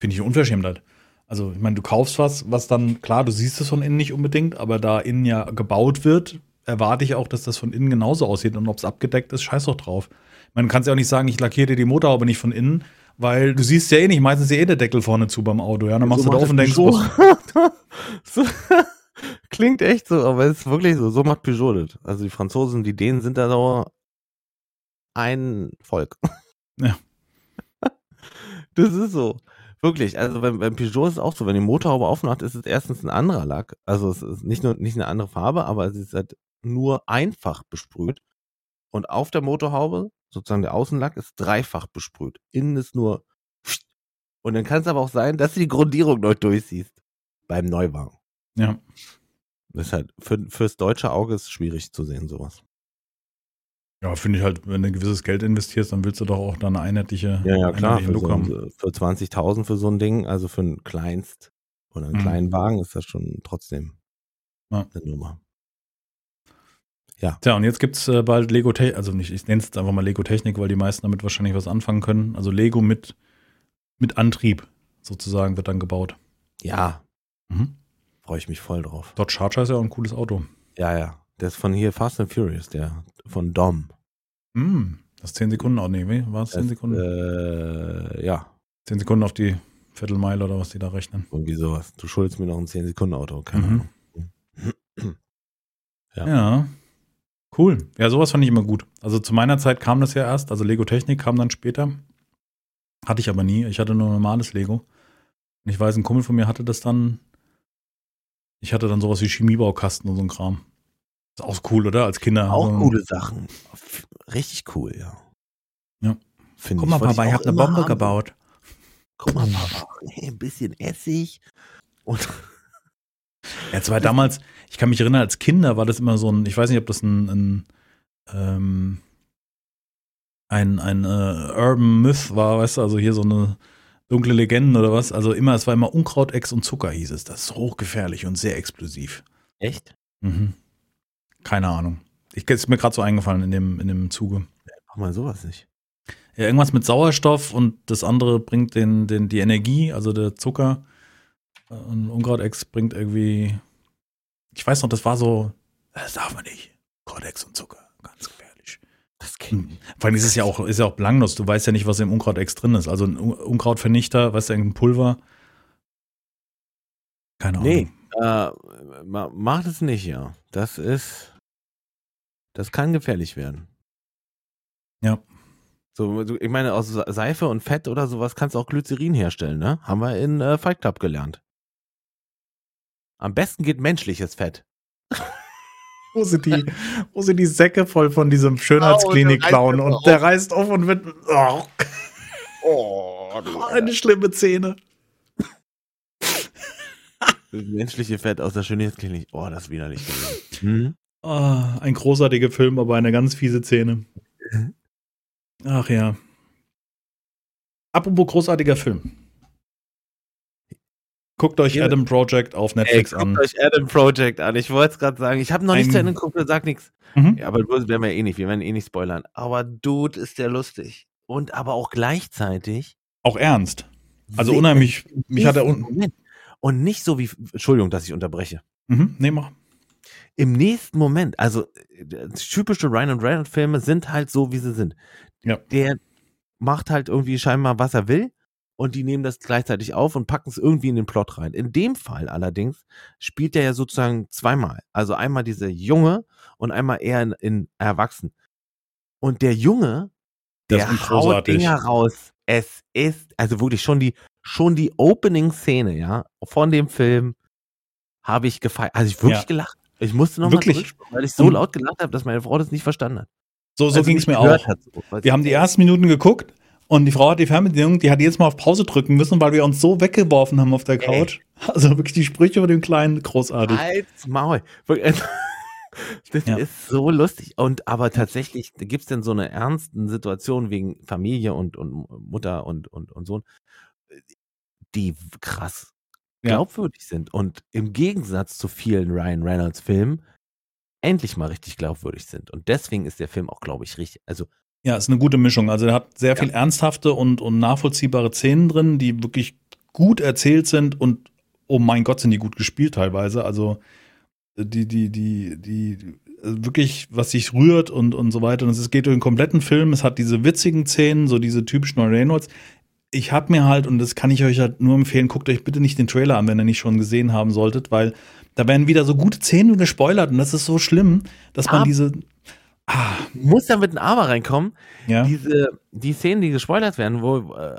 finde ich eine Unverschämtheit. Also, ich meine, du kaufst was, was dann, klar, du siehst es von innen nicht unbedingt, aber da innen ja gebaut wird, erwarte ich auch, dass das von innen genauso aussieht. Und ob es abgedeckt ist, scheiß doch drauf. Man kann ja auch nicht sagen, ich lackiere dir die Motorhaube nicht von innen, weil du siehst ja eh nicht, meistens ist ja eh der Deckel vorne zu beim Auto, ja. Dann machst so du da auf und denkst, so. so. Klingt echt so, aber es ist wirklich so. So macht Peugeot das. Also die Franzosen, die Dänen sind da so ein Volk. Ja. Das ist so. Wirklich, also beim, beim Peugeot ist es auch so, wenn die Motorhaube aufmacht, ist es erstens ein anderer Lack. Also es ist nicht nur nicht eine andere Farbe, aber es ist halt nur einfach besprüht. Und auf der Motorhaube, sozusagen der Außenlack, ist dreifach besprüht. Innen ist nur. Und dann kann es aber auch sein, dass du die Grundierung noch durchsiehst. Beim Neuwagen. Ja. Das ist halt für, fürs deutsche Auge ist schwierig zu sehen, sowas. Ja, finde ich halt, wenn du ein gewisses Geld investierst, dann willst du doch auch da eine einheitliche, ja, ja, klar, für, so für 20.000 für so ein Ding, also für einen Kleinst oder einen mhm. kleinen Wagen ist das schon trotzdem ja. eine Nummer. Ja. Tja, und jetzt gibt es äh, bald Lego Technik, also nicht, ich nenne es einfach mal Lego Technik, weil die meisten damit wahrscheinlich was anfangen können. Also Lego mit, mit Antrieb sozusagen wird dann gebaut. Ja. Mhm. Freue ich mich voll drauf. Dodge Charger ist ja auch ein cooles Auto. Ja, ja. Der ist von hier Fast and Furious, der von Dom. Mm, das ist 10 Sekunden auch, nee, war es 10 Sekunden? Äh, ja. 10 Sekunden auf die Viertelmeile oder was die da rechnen. Irgendwie sowas. Du schuldest mir noch ein 10-Sekunden-Auto. Keine mhm. Ahnung. ja. ja. Cool. Ja, sowas fand ich immer gut. Also zu meiner Zeit kam das ja erst. Also Lego Technik kam dann später. Hatte ich aber nie. Ich hatte nur normales Lego. Und ich weiß, ein Kumpel von mir hatte das dann. Ich hatte dann sowas wie Chemiebaukasten und so ein Kram. Ist auch cool, oder? Als Kinder. Auch so coole Sachen. Richtig cool, ja. Ja. Find Guck mal, Papa, ich habe eine Bombe haben. gebaut. Guck mal, Papa, ein bisschen Essig und. Ja, es war damals, ich kann mich erinnern, als Kinder war das immer so ein, ich weiß nicht, ob das ein, ein, ähm, ein, ein äh, Urban Myth war, weißt du, also hier so eine dunkle Legende oder was. Also immer, es war immer Unkraut, Ex und Zucker hieß es. Das ist hochgefährlich und sehr explosiv. Echt? Mhm. Keine Ahnung. Ich, ist mir gerade so eingefallen in dem, in dem Zuge. Mach mal sowas nicht. Ja, irgendwas mit Sauerstoff und das andere bringt den, den, die Energie, also der Zucker. Und Unkrautex bringt irgendwie, ich weiß noch, das war so, das darf man nicht. Kordex und Zucker, ganz gefährlich. Das kennt hm. Vor allem ist es ja auch, ist ja auch belanglos. Du weißt ja nicht, was im Unkrautex drin ist. Also ein Unkrautvernichter, weißt du, irgendein Pulver. Keine Ahnung. Nee, äh, macht es nicht, ja. Das ist, das kann gefährlich werden. Ja. So, ich meine, aus Seife und Fett oder sowas kannst du auch Glycerin herstellen, ne? Haben wir in äh, Fight Club gelernt. Am besten geht menschliches Fett. wo sie die, wo sie die Säcke voll von diesem Schönheitsklinik oh, klauen und der reißt auf und wird. Oh, oh eine schlimme Szene. Menschliche Fett aus der Schönheitsklinik. Oh, das ist widerlich Hm? Oh, ein großartiger Film, aber eine ganz fiese Szene. Ach ja. Apropos großartiger Film. Guckt euch ja. Adam Project auf Netflix Ey, an. Guckt euch Adam Project an. Ich wollte es gerade sagen. Ich habe noch nicht zu Ende geguckt, sag nichts. Mhm. Ja, aber das werden wir eh nicht. Wir werden eh nicht spoilern. Aber Dude ist der lustig. Und aber auch gleichzeitig. Auch ernst. Also unheimlich. Mich hat er un Und nicht so wie. Entschuldigung, dass ich unterbreche. Mhm. Nee, mach. Im nächsten Moment, also typische Ryan und Reynolds Filme sind halt so, wie sie sind. Ja. Der macht halt irgendwie scheinbar, was er will und die nehmen das gleichzeitig auf und packen es irgendwie in den Plot rein. In dem Fall allerdings spielt er ja sozusagen zweimal. Also einmal diese Junge und einmal eher in, in Erwachsen. Und der Junge, der haut Dinger raus. Es ist, also wirklich schon die, schon die Opening-Szene, ja, von dem Film habe ich gefeiert. Also ich wirklich ja. gelacht. Ich musste nochmal wirklich, weil ich so laut gelacht habe, dass meine Frau das nicht verstanden hat. So, so ging es mir auch. Hat, so, wir haben die ersten Minuten geguckt und die Frau hat die Fernbedienung, die hat jetzt Mal auf Pause drücken müssen, weil wir uns so weggeworfen haben auf der Couch. Ey. Also wirklich die Sprüche von dem Kleinen großartig. Als Maul. Das ja. ist so lustig. Und aber tatsächlich gibt es denn so eine ernsten Situation wegen Familie und, und Mutter und, und, und Sohn, die krass glaubwürdig ja. sind. Und im Gegensatz zu vielen Ryan Reynolds Filmen endlich mal richtig glaubwürdig sind. Und deswegen ist der Film auch, glaube ich, richtig. Also ja, ist eine gute Mischung. Also er hat sehr viel ja. ernsthafte und, und nachvollziehbare Szenen drin, die wirklich gut erzählt sind und oh mein Gott, sind die gut gespielt teilweise. Also die, die, die, die, wirklich, was sich rührt und, und so weiter. Und es geht durch den kompletten Film. Es hat diese witzigen Szenen, so diese typischen Reynolds. Ich habe mir halt, und das kann ich euch halt nur empfehlen, guckt euch bitte nicht den Trailer an, wenn ihr nicht schon gesehen haben solltet, weil da werden wieder so gute Szenen gespoilert und das ist so schlimm, dass man diese, Ah, muss da mit einem Aber reinkommen. Ja. Diese, die Szenen, die gespoilert werden, wo äh,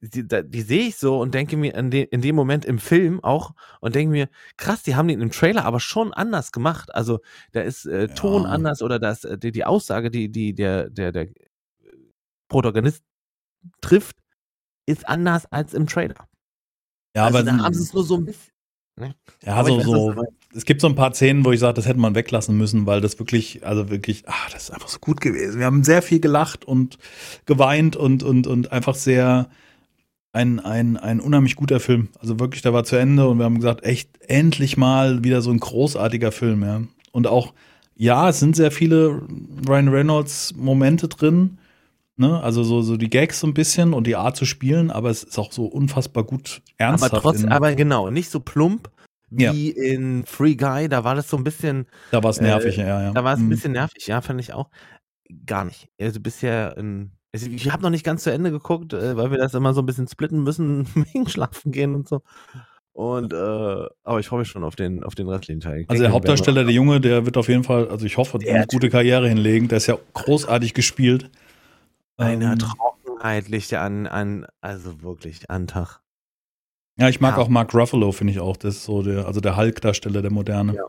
die, die sehe ich so und denke mir in, de, in dem Moment im Film auch und denke mir, krass, die haben den im Trailer aber schon anders gemacht. Also da ist äh, Ton ja. anders oder das, äh, die, die Aussage, die, die der, der, der Protagonist trifft, ist anders als im Trailer. Ja, also aber da haben sie es nur so ein bisschen. Ne? Ja, aber so, so es gibt so ein paar Szenen, wo ich sage, das hätte man weglassen müssen, weil das wirklich, also wirklich, ah, das ist einfach so gut gewesen. Wir haben sehr viel gelacht und geweint und, und, und einfach sehr, ein, ein, ein unheimlich guter Film. Also wirklich, der war zu Ende und wir haben gesagt, echt endlich mal wieder so ein großartiger Film, ja. Und auch, ja, es sind sehr viele Ryan Reynolds Momente drin, ne? Also so, so die Gags so ein bisschen und die Art zu spielen, aber es ist auch so unfassbar gut ernsthaft. Aber trotzdem, aber genau, nicht so plump, wie ja. in Free Guy. Da war das so ein bisschen. Da war es nervig, äh, ja, ja. Da war es ein mhm. bisschen nervig, ja, fand ich auch. Gar nicht. Also bisher in, Ich habe noch nicht ganz zu Ende geguckt, äh, weil wir das immer so ein bisschen splitten müssen wegen Schlafen gehen und so. Und äh, aber ich freue mich schon auf den auf den restlichen Teil. Also der Hauptdarsteller, der Junge, der wird auf jeden Fall, also ich hoffe, eine gute Karriere hinlegen. Der ist ja großartig gespielt. Eine ähm, Trockenheit liegt ja an, an, also wirklich an Tag. Ja, ich mag ja. auch Mark Ruffalo, finde ich auch. Das ist so der, also der Hulk-Darsteller, der moderne. Ja.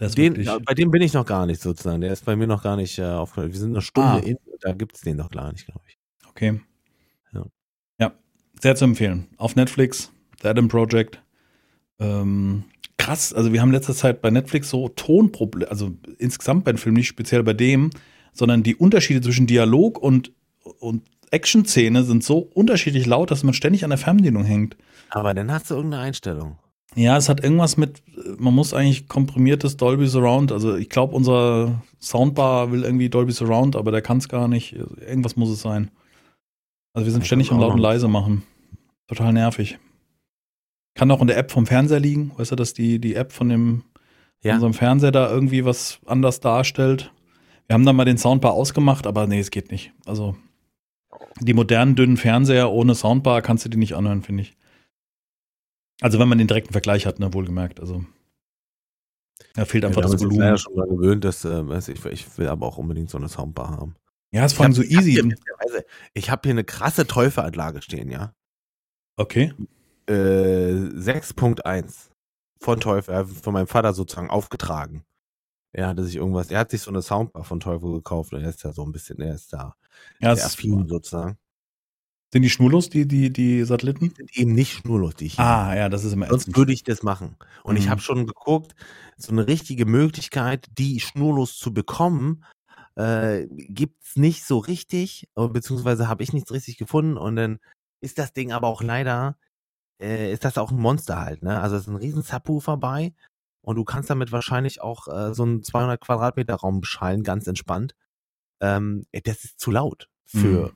ja. Den, bei dem bin ich noch gar nicht sozusagen. Der ist bei mir noch gar nicht äh, aufgehört. Wir sind eine Stunde ah. in, da gibt es den noch gar nicht, glaube ich. Okay. Ja. ja, sehr zu empfehlen. Auf Netflix, The Adam Project. Ähm, krass, also wir haben letzter Zeit bei Netflix so Tonprobleme, also insgesamt bei den Filmen, nicht speziell bei dem, sondern die Unterschiede zwischen Dialog und, und Action-Szene sind so unterschiedlich laut, dass man ständig an der Fernbedienung hängt. Aber dann hast du irgendeine Einstellung. Ja, es hat irgendwas mit, man muss eigentlich komprimiertes Dolby Surround, also ich glaube, unser Soundbar will irgendwie Dolby Surround, aber der kann es gar nicht. Irgendwas muss es sein. Also wir sind ständig am laut und leise machen. Total nervig. Kann auch in der App vom Fernseher liegen, weißt du, dass die, die App von dem ja. unserem Fernseher da irgendwie was anders darstellt. Wir haben dann mal den Soundbar ausgemacht, aber nee, es geht nicht. Also die modernen dünnen Fernseher ohne Soundbar kannst du die nicht anhören, finde ich. Also wenn man den direkten Vergleich hat, ne, wohlgemerkt. Also da fehlt einfach ja, das Volumen. Ich bin ja schon mal gewöhnt, dass äh, ich, ich will aber auch unbedingt so eine Soundbar haben. Ja, es vor so easy. Ich habe hier eine krasse Teufelanlage stehen, ja. Okay. Äh, 6.1 von Teufel, von meinem Vater sozusagen aufgetragen. Er hatte sich irgendwas, er hat sich so eine Soundbar von Teufel gekauft und er ist ja so ein bisschen, er ist da ja, sehr affin sozusagen. Sind die schnurlos, die, die, die Satelliten? Die sind eben nicht schnurlos, die ich Ah, ja, das ist immer Sonst würde ich das machen. Und mhm. ich habe schon geguckt, so eine richtige Möglichkeit, die schnurlos zu bekommen, äh, es nicht so richtig, beziehungsweise habe ich nichts richtig gefunden und dann ist das Ding aber auch leider, äh, ist das auch ein Monster halt, ne? Also es ist ein riesen Subwoofer bei und du kannst damit wahrscheinlich auch äh, so einen 200 Quadratmeter Raum beschallen, ganz entspannt. Ähm, das ist zu laut für mhm.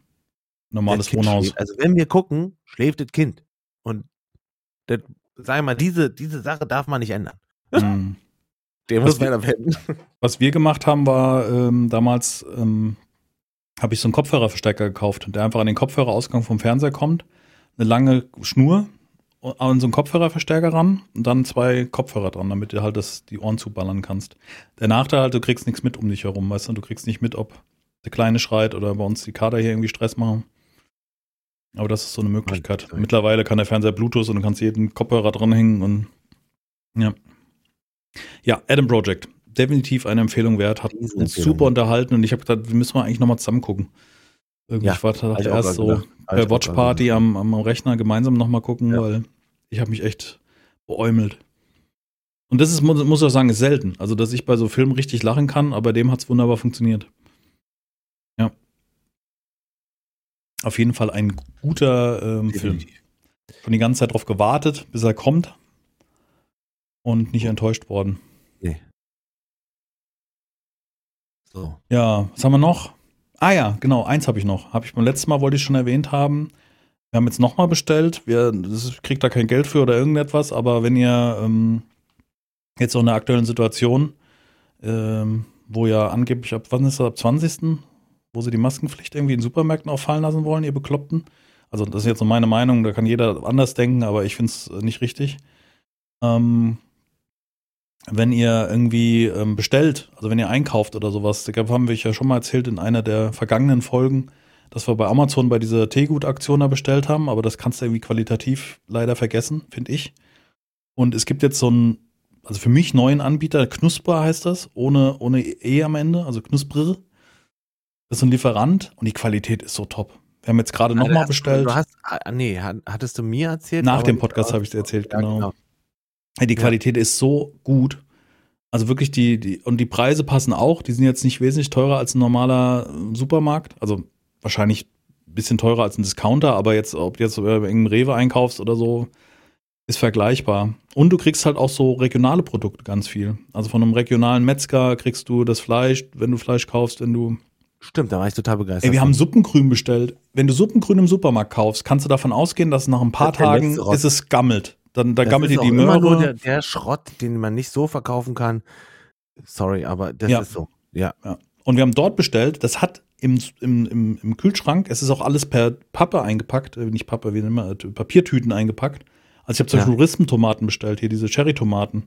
normales Wohnhaus. Also wenn wir gucken, schläft das Kind. Und das, sag mal, diese, diese Sache darf man nicht ändern. Mhm. Der muss weiter werden. Was wir gemacht haben, war ähm, damals ähm, habe ich so einen Kopfhörerverstärker gekauft, der einfach an den Kopfhörerausgang vom Fernseher kommt. Eine lange Schnur, an so einen Kopfhörerverstärker ran und dann zwei Kopfhörer dran, damit du halt das, die Ohren zuballern kannst. Der Nachteil halt, du kriegst nichts mit um dich herum, weißt du, du kriegst nicht mit, ob der Kleine schreit oder bei uns die Kader hier irgendwie Stress machen. Aber das ist so eine Möglichkeit. Okay. Mittlerweile kann der Fernseher Bluetooth und du kannst jeden Kopfhörer dranhängen und ja. Ja, Adam Project. Definitiv eine Empfehlung wert. Hat uns super unterhalten und ich habe gedacht, wir müssen mal eigentlich nochmal zusammen gucken. Irgendwie, ja, ich war dachte erst so per Watchparty am, am Rechner gemeinsam nochmal gucken, ja. weil ich habe mich echt beäumelt. Und das ist, muss, ich auch sagen, ist selten. Also, dass ich bei so Filmen richtig lachen kann, aber dem hat es wunderbar funktioniert. Ja. Auf jeden Fall ein guter ähm, Film. Schon die ganze Zeit darauf gewartet, bis er kommt. Und nicht enttäuscht worden. Nee. So. Ja, was haben wir noch? Ah ja, genau, eins habe ich noch. Habe ich beim letzten Mal wollte ich schon erwähnt haben. Wir haben jetzt nochmal bestellt. Wir das kriegt da kein Geld für oder irgendetwas, aber wenn ihr ähm, jetzt auch in der aktuellen Situation, ähm, wo ja angeblich ab wann ist das, ab 20. wo sie die Maskenpflicht irgendwie in Supermärkten auffallen lassen wollen, ihr Bekloppten. Also das ist jetzt so meine Meinung, da kann jeder anders denken, aber ich finde es nicht richtig. Ähm, wenn ihr irgendwie ähm, bestellt, also wenn ihr einkauft oder sowas, da haben wir ja schon mal erzählt in einer der vergangenen Folgen, dass wir bei Amazon bei dieser Teegut-Aktion da bestellt haben, aber das kannst du irgendwie qualitativ leider vergessen, finde ich. Und es gibt jetzt so einen, also für mich neuen Anbieter, Knusper heißt das, ohne, ohne E am Ende, also Knusprer. Das ist ein Lieferant und die Qualität ist so top. Wir haben jetzt gerade nochmal bestellt. Du hast, ah, nee, hattest du mir erzählt? Nach dem Podcast habe ich es erzählt, ja, genau. genau. Die Qualität ja. ist so gut. Also wirklich die, die, und die Preise passen auch. Die sind jetzt nicht wesentlich teurer als ein normaler äh, Supermarkt. Also wahrscheinlich ein bisschen teurer als ein Discounter, aber jetzt, ob du jetzt bei irgendeinem Rewe einkaufst oder so, ist vergleichbar. Und du kriegst halt auch so regionale Produkte ganz viel. Also von einem regionalen Metzger kriegst du das Fleisch, wenn du Fleisch kaufst, wenn du. Stimmt, da war ich total begeistert. Ey, wir haben Suppengrün bestellt. Wenn du Suppengrün im Supermarkt kaufst, kannst du davon ausgehen, dass nach ein paar Tagen ist es gammelt. Dann, dann gammelt die Möhre. Immer nur der, der, Schrott, den man nicht so verkaufen kann. Sorry, aber das ja. ist so. Ja. ja. Und wir haben dort bestellt, das hat im, im, im, im Kühlschrank. Es ist auch alles per Pappe eingepackt, äh, nicht Pappe, wie wir, äh, Papiertüten eingepackt. Also ich habe zum ja. Beispiel Rispentomaten bestellt, hier diese Cherry-Tomaten.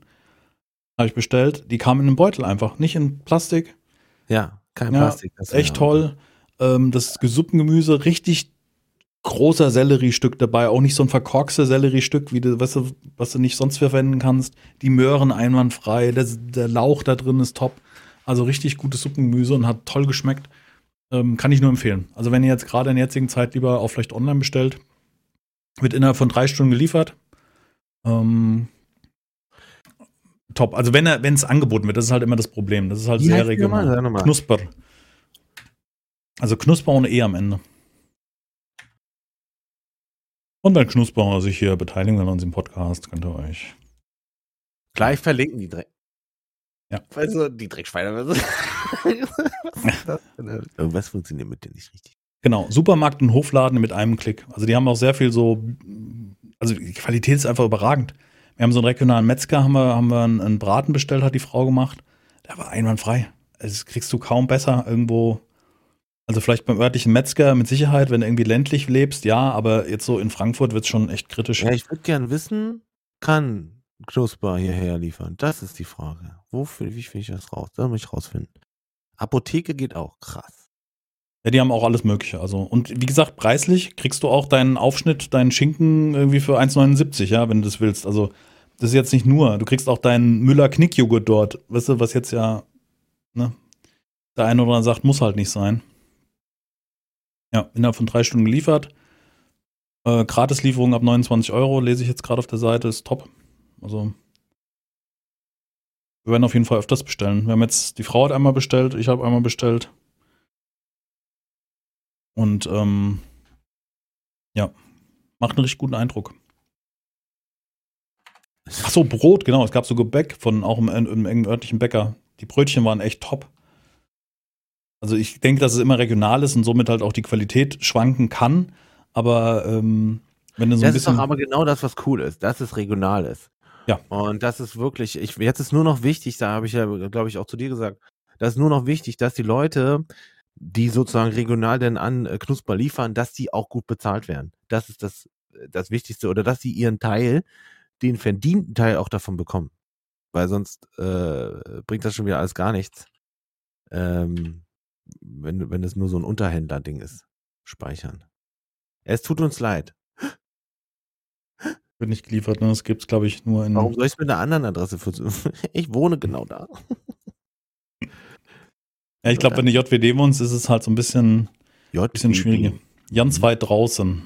Habe ich bestellt. Die kamen in einem Beutel einfach, nicht in Plastik. Ja, kein Plastik. echt toll. Ähm, das Suppengemüse, richtig großer Selleriestück dabei, auch nicht so ein verkorkster Selleriestück, wie du, weißt du, was du nicht sonst verwenden kannst. Die Möhren einwandfrei, der, der Lauch da drin ist top. Also richtig gutes Suppengemüse und hat toll geschmeckt. Ähm, kann ich nur empfehlen. Also wenn ihr jetzt gerade in der jetzigen Zeit lieber auch vielleicht online bestellt, wird innerhalb von drei Stunden geliefert. Ähm, top. Also wenn er, wenn es angeboten wird, das ist halt immer das Problem. Das ist halt Wie sehr regional. Knusper. Also Knusper ohne E am Ende. Und wenn Knusper sich hier beteiligen an unserem Podcast, könnt ihr euch gleich verlinken die Dreck. Ja. Also die Dreckschweine. Was ist das denn? Irgendwas funktioniert mit denen nicht richtig. Genau, Supermarkt und Hofladen mit einem Klick. Also die haben auch sehr viel so, also die Qualität ist einfach überragend. Wir haben so einen regionalen Metzger, haben wir, haben wir einen, einen Braten bestellt, hat die Frau gemacht. Der war einwandfrei. Also das kriegst du kaum besser irgendwo. Also vielleicht beim örtlichen Metzger mit Sicherheit, wenn du irgendwie ländlich lebst, ja, aber jetzt so in Frankfurt wird es schon echt kritisch. Ja, ich würde gern wissen, kann Knusper hierher liefern? Das ist die Frage. Wofür, wie finde ich das raus? Da muss ich rausfinden. Apotheke geht auch, krass. Ja, die haben auch alles Mögliche. Also, und wie gesagt, preislich kriegst du auch deinen Aufschnitt, deinen Schinken irgendwie für 1,79, ja, wenn du das willst. Also, das ist jetzt nicht nur. Du kriegst auch deinen Müller-Knickjoghurt dort. Weißt du, was jetzt ja, ne, der eine oder andere sagt, muss halt nicht sein. Ja, innerhalb von drei Stunden geliefert. Äh, Gratislieferung ab 29 Euro, lese ich jetzt gerade auf der Seite, ist top. Also, wir werden auf jeden Fall öfters bestellen. Wir haben jetzt, die Frau hat einmal bestellt, ich habe einmal bestellt. Und ähm, ja, macht einen richtig guten Eindruck. Ach so, Brot, genau. Es gab so Gebäck von auch im, im engen örtlichen Bäcker. Die Brötchen waren echt top. Also ich denke, dass es immer regional ist und somit halt auch die Qualität schwanken kann. Aber ähm, wenn du so das ein bisschen. Das ist doch aber genau das, was cool ist, dass es regional ist. Ja. Und das ist wirklich, ich, jetzt ist nur noch wichtig, da habe ich ja, glaube ich, auch zu dir gesagt, das ist nur noch wichtig, dass die Leute, die sozusagen regional denn an äh, Knusper liefern, dass die auch gut bezahlt werden. Das ist das, das Wichtigste. Oder dass sie ihren Teil, den verdienten Teil auch davon bekommen. Weil sonst äh, bringt das schon wieder alles gar nichts. Ähm, wenn, wenn es nur so ein Unterhändler-Ding ist. Speichern. Es tut uns leid wird nicht geliefert, ne? Das gibt es, glaube ich, nur in. Warum soll ich es mit einer anderen Adresse versuchen? Ich wohne genau da. ja, ich glaube, wenn du JWD wohnst, ist es halt so ein bisschen, JWD. bisschen schwieriger. Ganz mhm. weit draußen.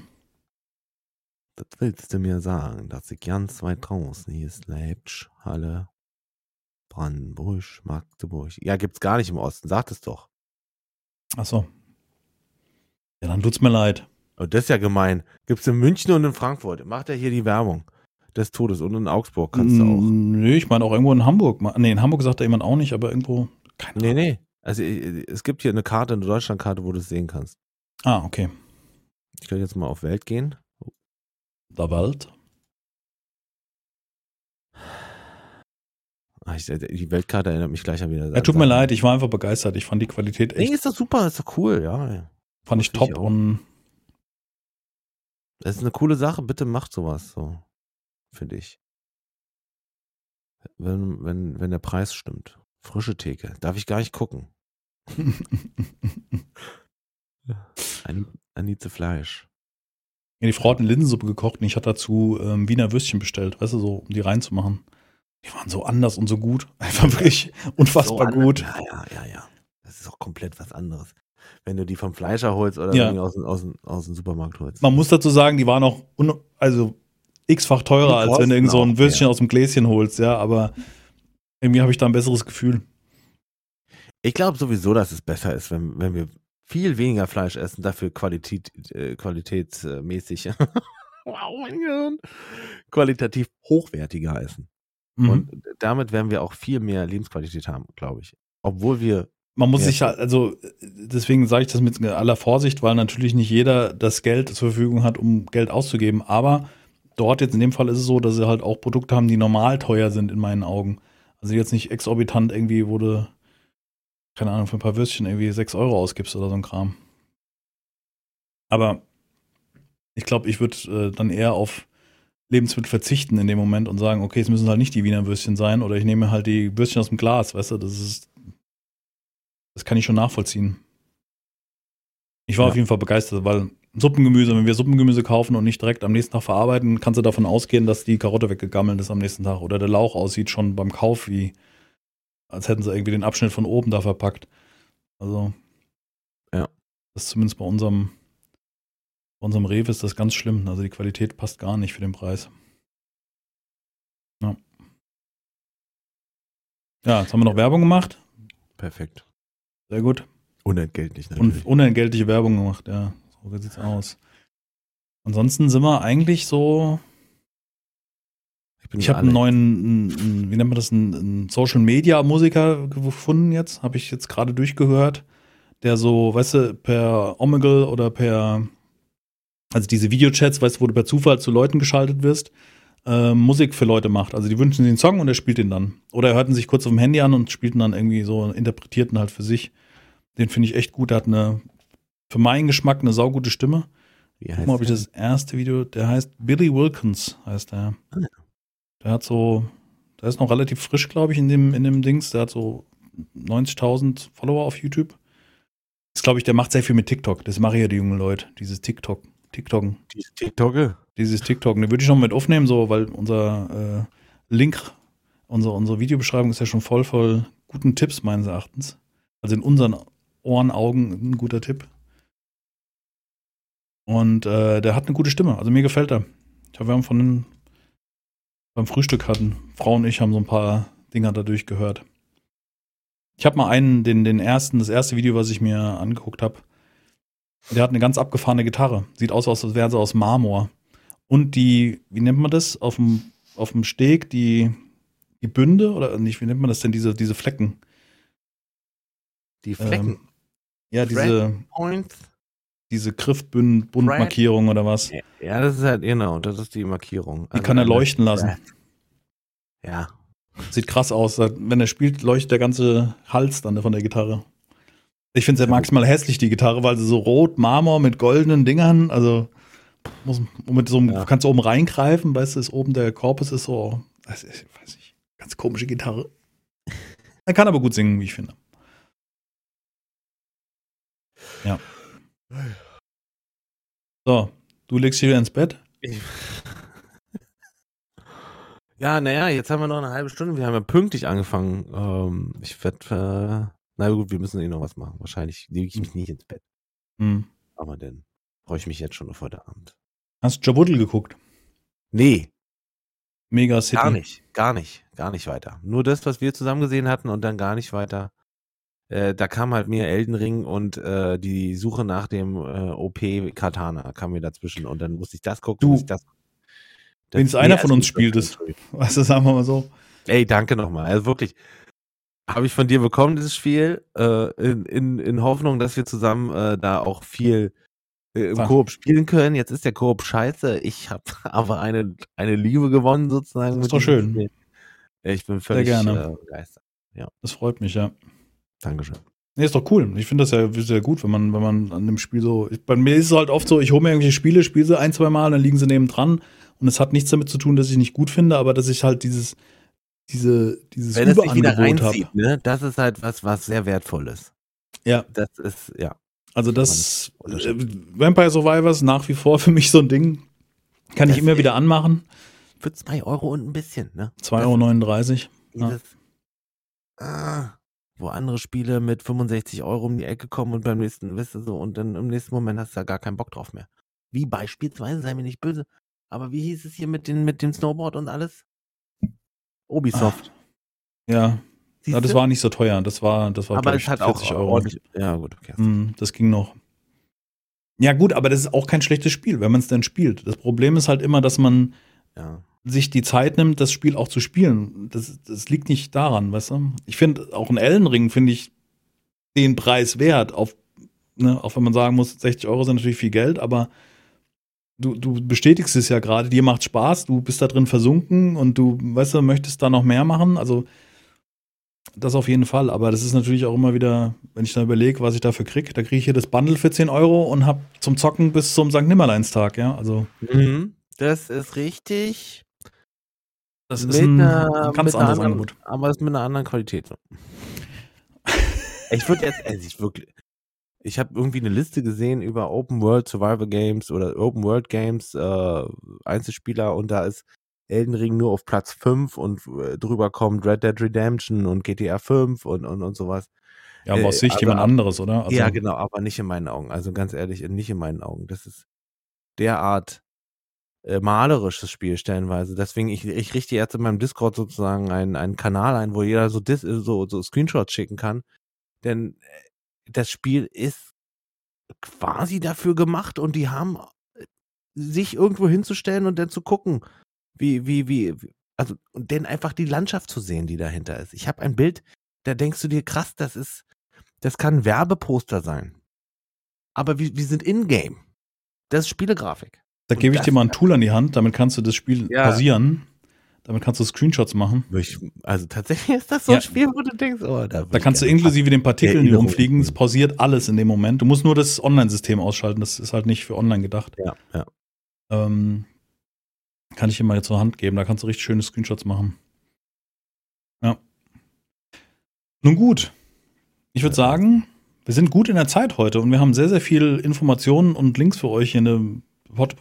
Was willst du mir sagen, dass ich ganz weit draußen hier ist? Leipzig, Halle, Brandenburg, Magdeburg. Ja, gibt's gar nicht im Osten, sag es doch. Ach so. Ja, dann tut's mir leid. Oh, das ist ja gemein. Gibt es in München und in Frankfurt. Macht er hier die Werbung des Todes. Und in Augsburg kannst du auch. Nö, ich meine auch irgendwo in Hamburg. Nee, in Hamburg sagt da jemand auch nicht, aber irgendwo. Keine nee, nee. Also es gibt hier eine Karte, eine Deutschlandkarte, wo du es sehen kannst. Ah, okay. Ich könnte jetzt mal auf Welt gehen. Der Welt. Ich, die Weltkarte erinnert mich gleich an wieder. Ja, tut mir leid, ich war einfach begeistert. Ich fand die Qualität echt. Nee, ist doch super, ist doch cool, ja. Fand ich top ich und das ist eine coole Sache, bitte macht sowas so. Finde ich. Wenn, wenn, wenn der Preis stimmt. Frische Theke. Darf ich gar nicht gucken. I need the Fleisch. Ja, die Frau hat eine Linsensuppe gekocht und ich hatte dazu ähm, Wiener Würstchen bestellt, weißt du, so, um die reinzumachen. Die waren so anders und so gut. Einfach wirklich unfassbar so gut. Ja, ja, ja, ja. Das ist auch komplett was anderes wenn du die vom Fleischer holst oder ja. aus, aus, aus dem Supermarkt holst. Man muss dazu sagen, die waren auch also x-fach teurer, als wenn du irgend so ein Würstchen ja. aus dem Gläschen holst, ja, aber irgendwie habe ich da ein besseres Gefühl. Ich glaube sowieso, dass es besser ist, wenn, wenn wir viel weniger Fleisch essen, dafür Qualität, äh, qualitätsmäßig, wow, mein Gehirn, qualitativ hochwertiger essen. Mhm. Und damit werden wir auch viel mehr Lebensqualität haben, glaube ich. Obwohl wir man muss ja. sich halt, also deswegen sage ich das mit aller Vorsicht, weil natürlich nicht jeder das Geld zur Verfügung hat, um Geld auszugeben. Aber dort jetzt in dem Fall ist es so, dass sie halt auch Produkte haben, die normal teuer sind in meinen Augen. Also jetzt nicht exorbitant irgendwie wurde keine Ahnung, für ein paar Würstchen irgendwie 6 Euro ausgibst oder so ein Kram. Aber ich glaube, ich würde äh, dann eher auf Lebensmittel verzichten in dem Moment und sagen, okay, es müssen halt nicht die Wiener Würstchen sein oder ich nehme halt die Würstchen aus dem Glas, weißt du, das ist, das kann ich schon nachvollziehen. Ich war ja. auf jeden Fall begeistert, weil Suppengemüse, wenn wir Suppengemüse kaufen und nicht direkt am nächsten Tag verarbeiten, kannst du davon ausgehen, dass die Karotte weggegammelt ist am nächsten Tag oder der Lauch aussieht schon beim Kauf wie, als hätten sie irgendwie den Abschnitt von oben da verpackt. Also, ja. Das ist zumindest bei unserem bei unserem Rewe ist das ganz schlimm. Also die Qualität passt gar nicht für den Preis. Ja. Ja, jetzt haben wir noch Werbung gemacht. Perfekt. Sehr gut. Unentgeltlich natürlich. Und unentgeltliche Werbung gemacht, ja. So sieht's aus. Ansonsten sind wir eigentlich so. Ich, ich habe einen neuen, wie nennt man das, einen, Social Media Musiker gefunden jetzt. Habe ich jetzt gerade durchgehört. Der so, weißt du, per Omegle oder per also diese Videochats, weißt du, wo du per Zufall zu Leuten geschaltet wirst, äh, Musik für Leute macht. Also die wünschen sich einen Song und er spielt den dann. Oder er hört ihn sich kurz auf dem Handy an und spielt ihn dann irgendwie so, interpretierten halt für sich. Den finde ich echt gut. Er hat eine, für meinen Geschmack eine saugute Stimme. Wie heißt Guck mal, ob ich das erste Video, der heißt Billy Wilkins, heißt er. Ah, der hat so, der ist noch relativ frisch, glaube ich, in dem, in dem Dings. Der hat so 90.000 Follower auf YouTube. Das glaube ich, der macht sehr viel mit TikTok. Das machen ja die jungen Leute, dieses TikTok. TikToken. Dieses TikToke? Dieses TikToken. Den würde ich noch mit aufnehmen, so, weil unser äh, Link, unsere, unsere Videobeschreibung ist ja schon voll voll guten Tipps meines Erachtens. Also in unseren Ohren, Augen ein guter Tipp. Und äh, der hat eine gute Stimme. Also mir gefällt er. Ich habe, wir haben von den, beim Frühstück hatten, Frau und ich haben so ein paar Dinger dadurch gehört. Ich habe mal einen, den, den ersten, das erste Video, was ich mir angeguckt habe, der hat eine ganz abgefahrene Gitarre. Sieht aus, als wäre sie aus Marmor. Und die, wie nennt man das? Auf dem, auf dem Steg, die, die Bünde oder nicht, wie nennt man das denn, diese, diese Flecken? Die Flecken? Ähm, ja, diese. Diese Griffbundmarkierung oder was? Ja, das ist halt, genau, das ist die Markierung. Die also kann er leuchten lassen. Ja. Sieht krass aus. Wenn er spielt, leuchtet der ganze Hals dann von der Gitarre. Ich finde es ja maximal hässlich, die Gitarre, weil sie so rot, Marmor mit goldenen Dingern, also muss, mit so einem, ja. kannst du oben reingreifen, weißt du, ist oben der Korpus ist so, weiß ich, weiß ich, ganz komische Gitarre. Er kann aber gut singen, wie ich finde. Ja. So, du legst dich wieder ins Bett? Ja, naja, jetzt haben wir noch eine halbe Stunde. Wir haben ja pünktlich angefangen. Ähm, ich werde äh, na gut, wir müssen eh noch was machen. Wahrscheinlich lege ich mich nicht ins Bett. Hm. Aber dann freue ich mich jetzt schon auf heute Abend. Hast du Jabuddel geguckt? Nee. Mega City. Gar nicht, gar nicht, gar nicht weiter. Nur das, was wir zusammen gesehen hatten und dann gar nicht weiter. Äh, da kam halt mir Elden Ring und äh, die Suche nach dem äh, OP Katana kam mir dazwischen und dann musste ich das gucken. Du, das, Wenn es einer von uns spielt, ist, du, sagen wir mal so. Ey, danke nochmal. Also wirklich, habe ich von dir bekommen, dieses Spiel, äh, in, in, in Hoffnung, dass wir zusammen äh, da auch viel äh, im Koop spielen können. Jetzt ist der Koop scheiße. Ich habe aber eine, eine Liebe gewonnen sozusagen. Das ist doch schön. Spiel. Ich bin völlig sehr gerne. Äh, begeistert. Ja. Das freut mich, ja. Dankeschön. Nee, ist doch cool. Ich finde das ja sehr gut, wenn man, wenn man an dem Spiel so. Ich, bei mir ist es halt oft so, ich hole mir irgendwelche Spiele, spiele sie ein, zwei Mal, dann liegen sie neben dran. Und es hat nichts damit zu tun, dass ich nicht gut finde, aber dass ich halt dieses, diese, dieses Wenn es sich wieder reinzieht, ne? das ist halt was, was sehr wertvoll ist. Ja. Das ist, ja. Also das äh, Vampire Survivors nach wie vor für mich so ein Ding. Kann das ich immer wieder anmachen. Für 2 Euro und ein bisschen, ne? 2,39 Euro. Ja. Ah, wo andere Spiele mit 65 Euro um die Ecke kommen und beim nächsten, weißt du so, und dann im nächsten Moment hast du da gar keinen Bock drauf mehr. Wie beispielsweise, sei mir nicht böse, aber wie hieß es hier mit, den, mit dem Snowboard und alles? Ubisoft. Ah. Ja. ja. das war nicht so teuer. Das war, das war aber es hat auch Euro. Ja, gut, okay. Mm, das ging noch. Ja, gut, aber das ist auch kein schlechtes Spiel, wenn man es denn spielt. Das Problem ist halt immer, dass man ja. sich die Zeit nimmt, das Spiel auch zu spielen. Das, das liegt nicht daran, weißt du? Ich finde, auch ein Ellenring finde ich den Preis wert, auf, ne, auch wenn man sagen muss, 60 Euro sind natürlich viel Geld, aber du, du bestätigst es ja gerade, dir macht Spaß, du bist da drin versunken und du, weißt du, möchtest da noch mehr machen. Also Das auf jeden Fall, aber das ist natürlich auch immer wieder, wenn ich dann überlege, was ich dafür kriege, da kriege ich hier das Bundle für 10 Euro und habe zum Zocken bis zum St. Nimmerleinstag, ja, also. Mhm, das ist richtig. Das ist ein, einer, ganz anderes anderen, Angebot. Aber es ist mit einer anderen Qualität. ich würde jetzt, also ich wirklich, ich habe irgendwie eine Liste gesehen über Open World Survival Games oder Open World Games, äh, Einzelspieler und da ist Elden Ring nur auf Platz 5 und äh, drüber kommt Red Dead Redemption und GTA 5 und, und, und sowas. Ja, aber aus Sicht äh, jemand anderes, oder? Also, ja, genau, aber nicht in meinen Augen. Also ganz ehrlich, nicht in meinen Augen. Das ist derart äh, malerisches Spiel stellenweise. Deswegen, ich, ich richte jetzt in meinem Discord sozusagen einen, einen Kanal ein, wo jeder so, Dis, so, so Screenshots schicken kann. Denn äh, das Spiel ist quasi dafür gemacht und die haben äh, sich irgendwo hinzustellen und dann zu gucken, wie, wie, wie, also, und dann einfach die Landschaft zu sehen, die dahinter ist. Ich habe ein Bild, da denkst du dir, krass, das ist, das kann ein Werbeposter sein. Aber wir, wir sind in-game. Das ist Spielegrafik. Da gebe ich dir mal ein Tool an die Hand, damit kannst du das Spiel ja. pausieren. Damit kannst du Screenshots machen. Also tatsächlich ist das so ein Spiel, wo du denkst, oh, da, da kannst du inklusive den Partikeln, die rumfliegen, es pausiert alles in dem Moment. Du musst nur das Online-System ausschalten, das ist halt nicht für online gedacht. Ja, ja. Ähm, kann ich dir mal zur Hand geben, da kannst du richtig schöne Screenshots machen. Ja. Nun gut. Ich würde sagen, wir sind gut in der Zeit heute und wir haben sehr, sehr viel Informationen und Links für euch in der Pod,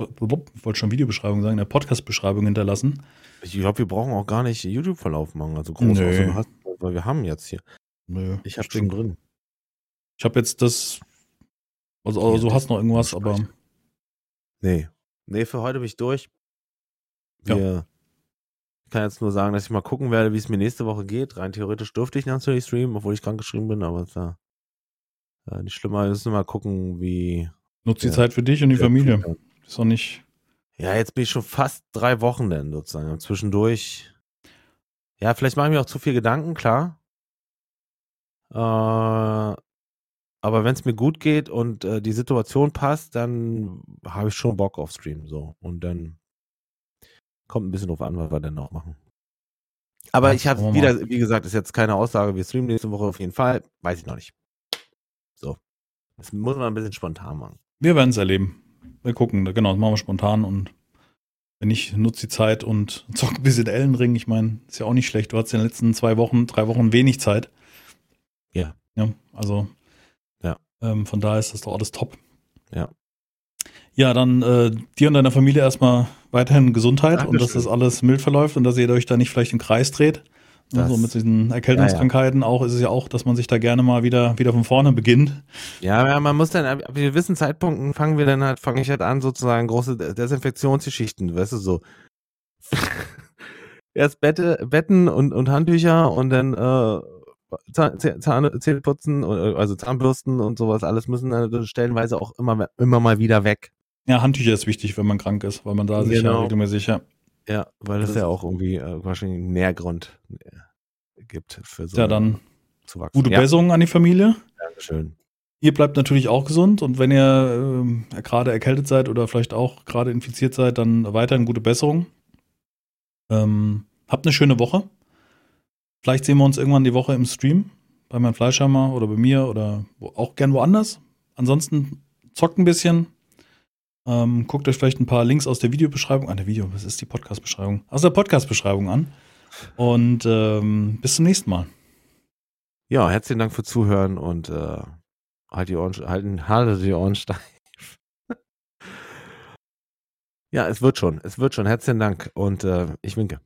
ich wollte schon Videobeschreibung sagen, in der Podcast-Beschreibung hinterlassen. Ich glaube, wir brauchen auch gar nicht YouTube-Verlauf machen, also groß, Nö. Hast, weil wir haben jetzt hier. Nö, ich habe den drin. Ich habe jetzt das, also, also du hast noch irgendwas, aber. Nee. Nee, für heute bin ich durch. Wir, ja. Ich kann jetzt nur sagen, dass ich mal gucken werde, wie es mir nächste Woche geht. Rein theoretisch dürfte ich natürlich streamen, obwohl ich krank geschrieben bin, aber es ist ja nicht schlimmer. Wir müssen mal gucken, wie. Nutzt die Zeit für dich und die Familie. Ist auch nicht. Ja, jetzt bin ich schon fast drei Wochen denn sozusagen. Zwischendurch. Ja, vielleicht mache ich mir auch zu viel Gedanken, klar. Äh, aber wenn es mir gut geht und äh, die Situation passt, dann habe ich schon Bock auf Stream. So. Und dann kommt ein bisschen drauf an, was wir denn noch machen. Aber ja, ich habe wieder, wie gesagt, ist jetzt keine Aussage, wir streamen nächste Woche auf jeden Fall. Weiß ich noch nicht. So. Das muss man ein bisschen spontan machen. Wir werden es erleben wir gucken, genau, das machen wir spontan und wenn ich nutze die Zeit und zocke ein bisschen Ellenring. Ich meine, ist ja auch nicht schlecht. Du hattest in den letzten zwei Wochen, drei Wochen wenig Zeit. Ja. Ja, also ja. Ähm, von daher ist das doch alles top. Ja. Ja, dann äh, dir und deiner Familie erstmal weiterhin Gesundheit Dankeschön. und dass das alles mild verläuft und dass ihr euch da nicht vielleicht im Kreis dreht. Das, so mit diesen Erkältungskrankheiten ja, ja. auch ist es ja auch, dass man sich da gerne mal wieder wieder von vorne beginnt. Ja, ja man muss dann ab gewissen Zeitpunkten fangen wir dann halt, fange ich halt an sozusagen große Desinfektionsgeschichten, weißt du so. Erst Bette, Betten und, und Handtücher und dann äh, Zahn, Zahn, Zähneputzen, also Zahnbürsten und sowas, alles müssen dann stellenweise auch immer, immer mal wieder weg. Ja, Handtücher ist wichtig, wenn man krank ist, weil man da genau. sich ja regelmäßig ja ja, weil das, das ja auch irgendwie äh, wahrscheinlich einen Nährgrund äh, gibt für so. Ja, dann zu wachsen. gute ja. Besserung an die Familie. Dankeschön. Ihr bleibt natürlich auch gesund und wenn ihr äh, gerade erkältet seid oder vielleicht auch gerade infiziert seid, dann weiterhin gute Besserung. Ähm, habt eine schöne Woche. Vielleicht sehen wir uns irgendwann die Woche im Stream bei meinem Fleischhammer oder bei mir oder wo, auch gern woanders. Ansonsten zockt ein bisschen, ähm, guckt euch vielleicht ein paar Links aus der Videobeschreibung an. Der Video, was ist die Podcast-Beschreibung? Aus der Podcast-Beschreibung an. Und ähm, bis zum nächsten Mal. Ja, herzlichen Dank für Zuhören und äh, halt die Ohren, halten, halte die Ohren steif. ja, es wird schon, es wird schon. Herzlichen Dank und äh, ich winke.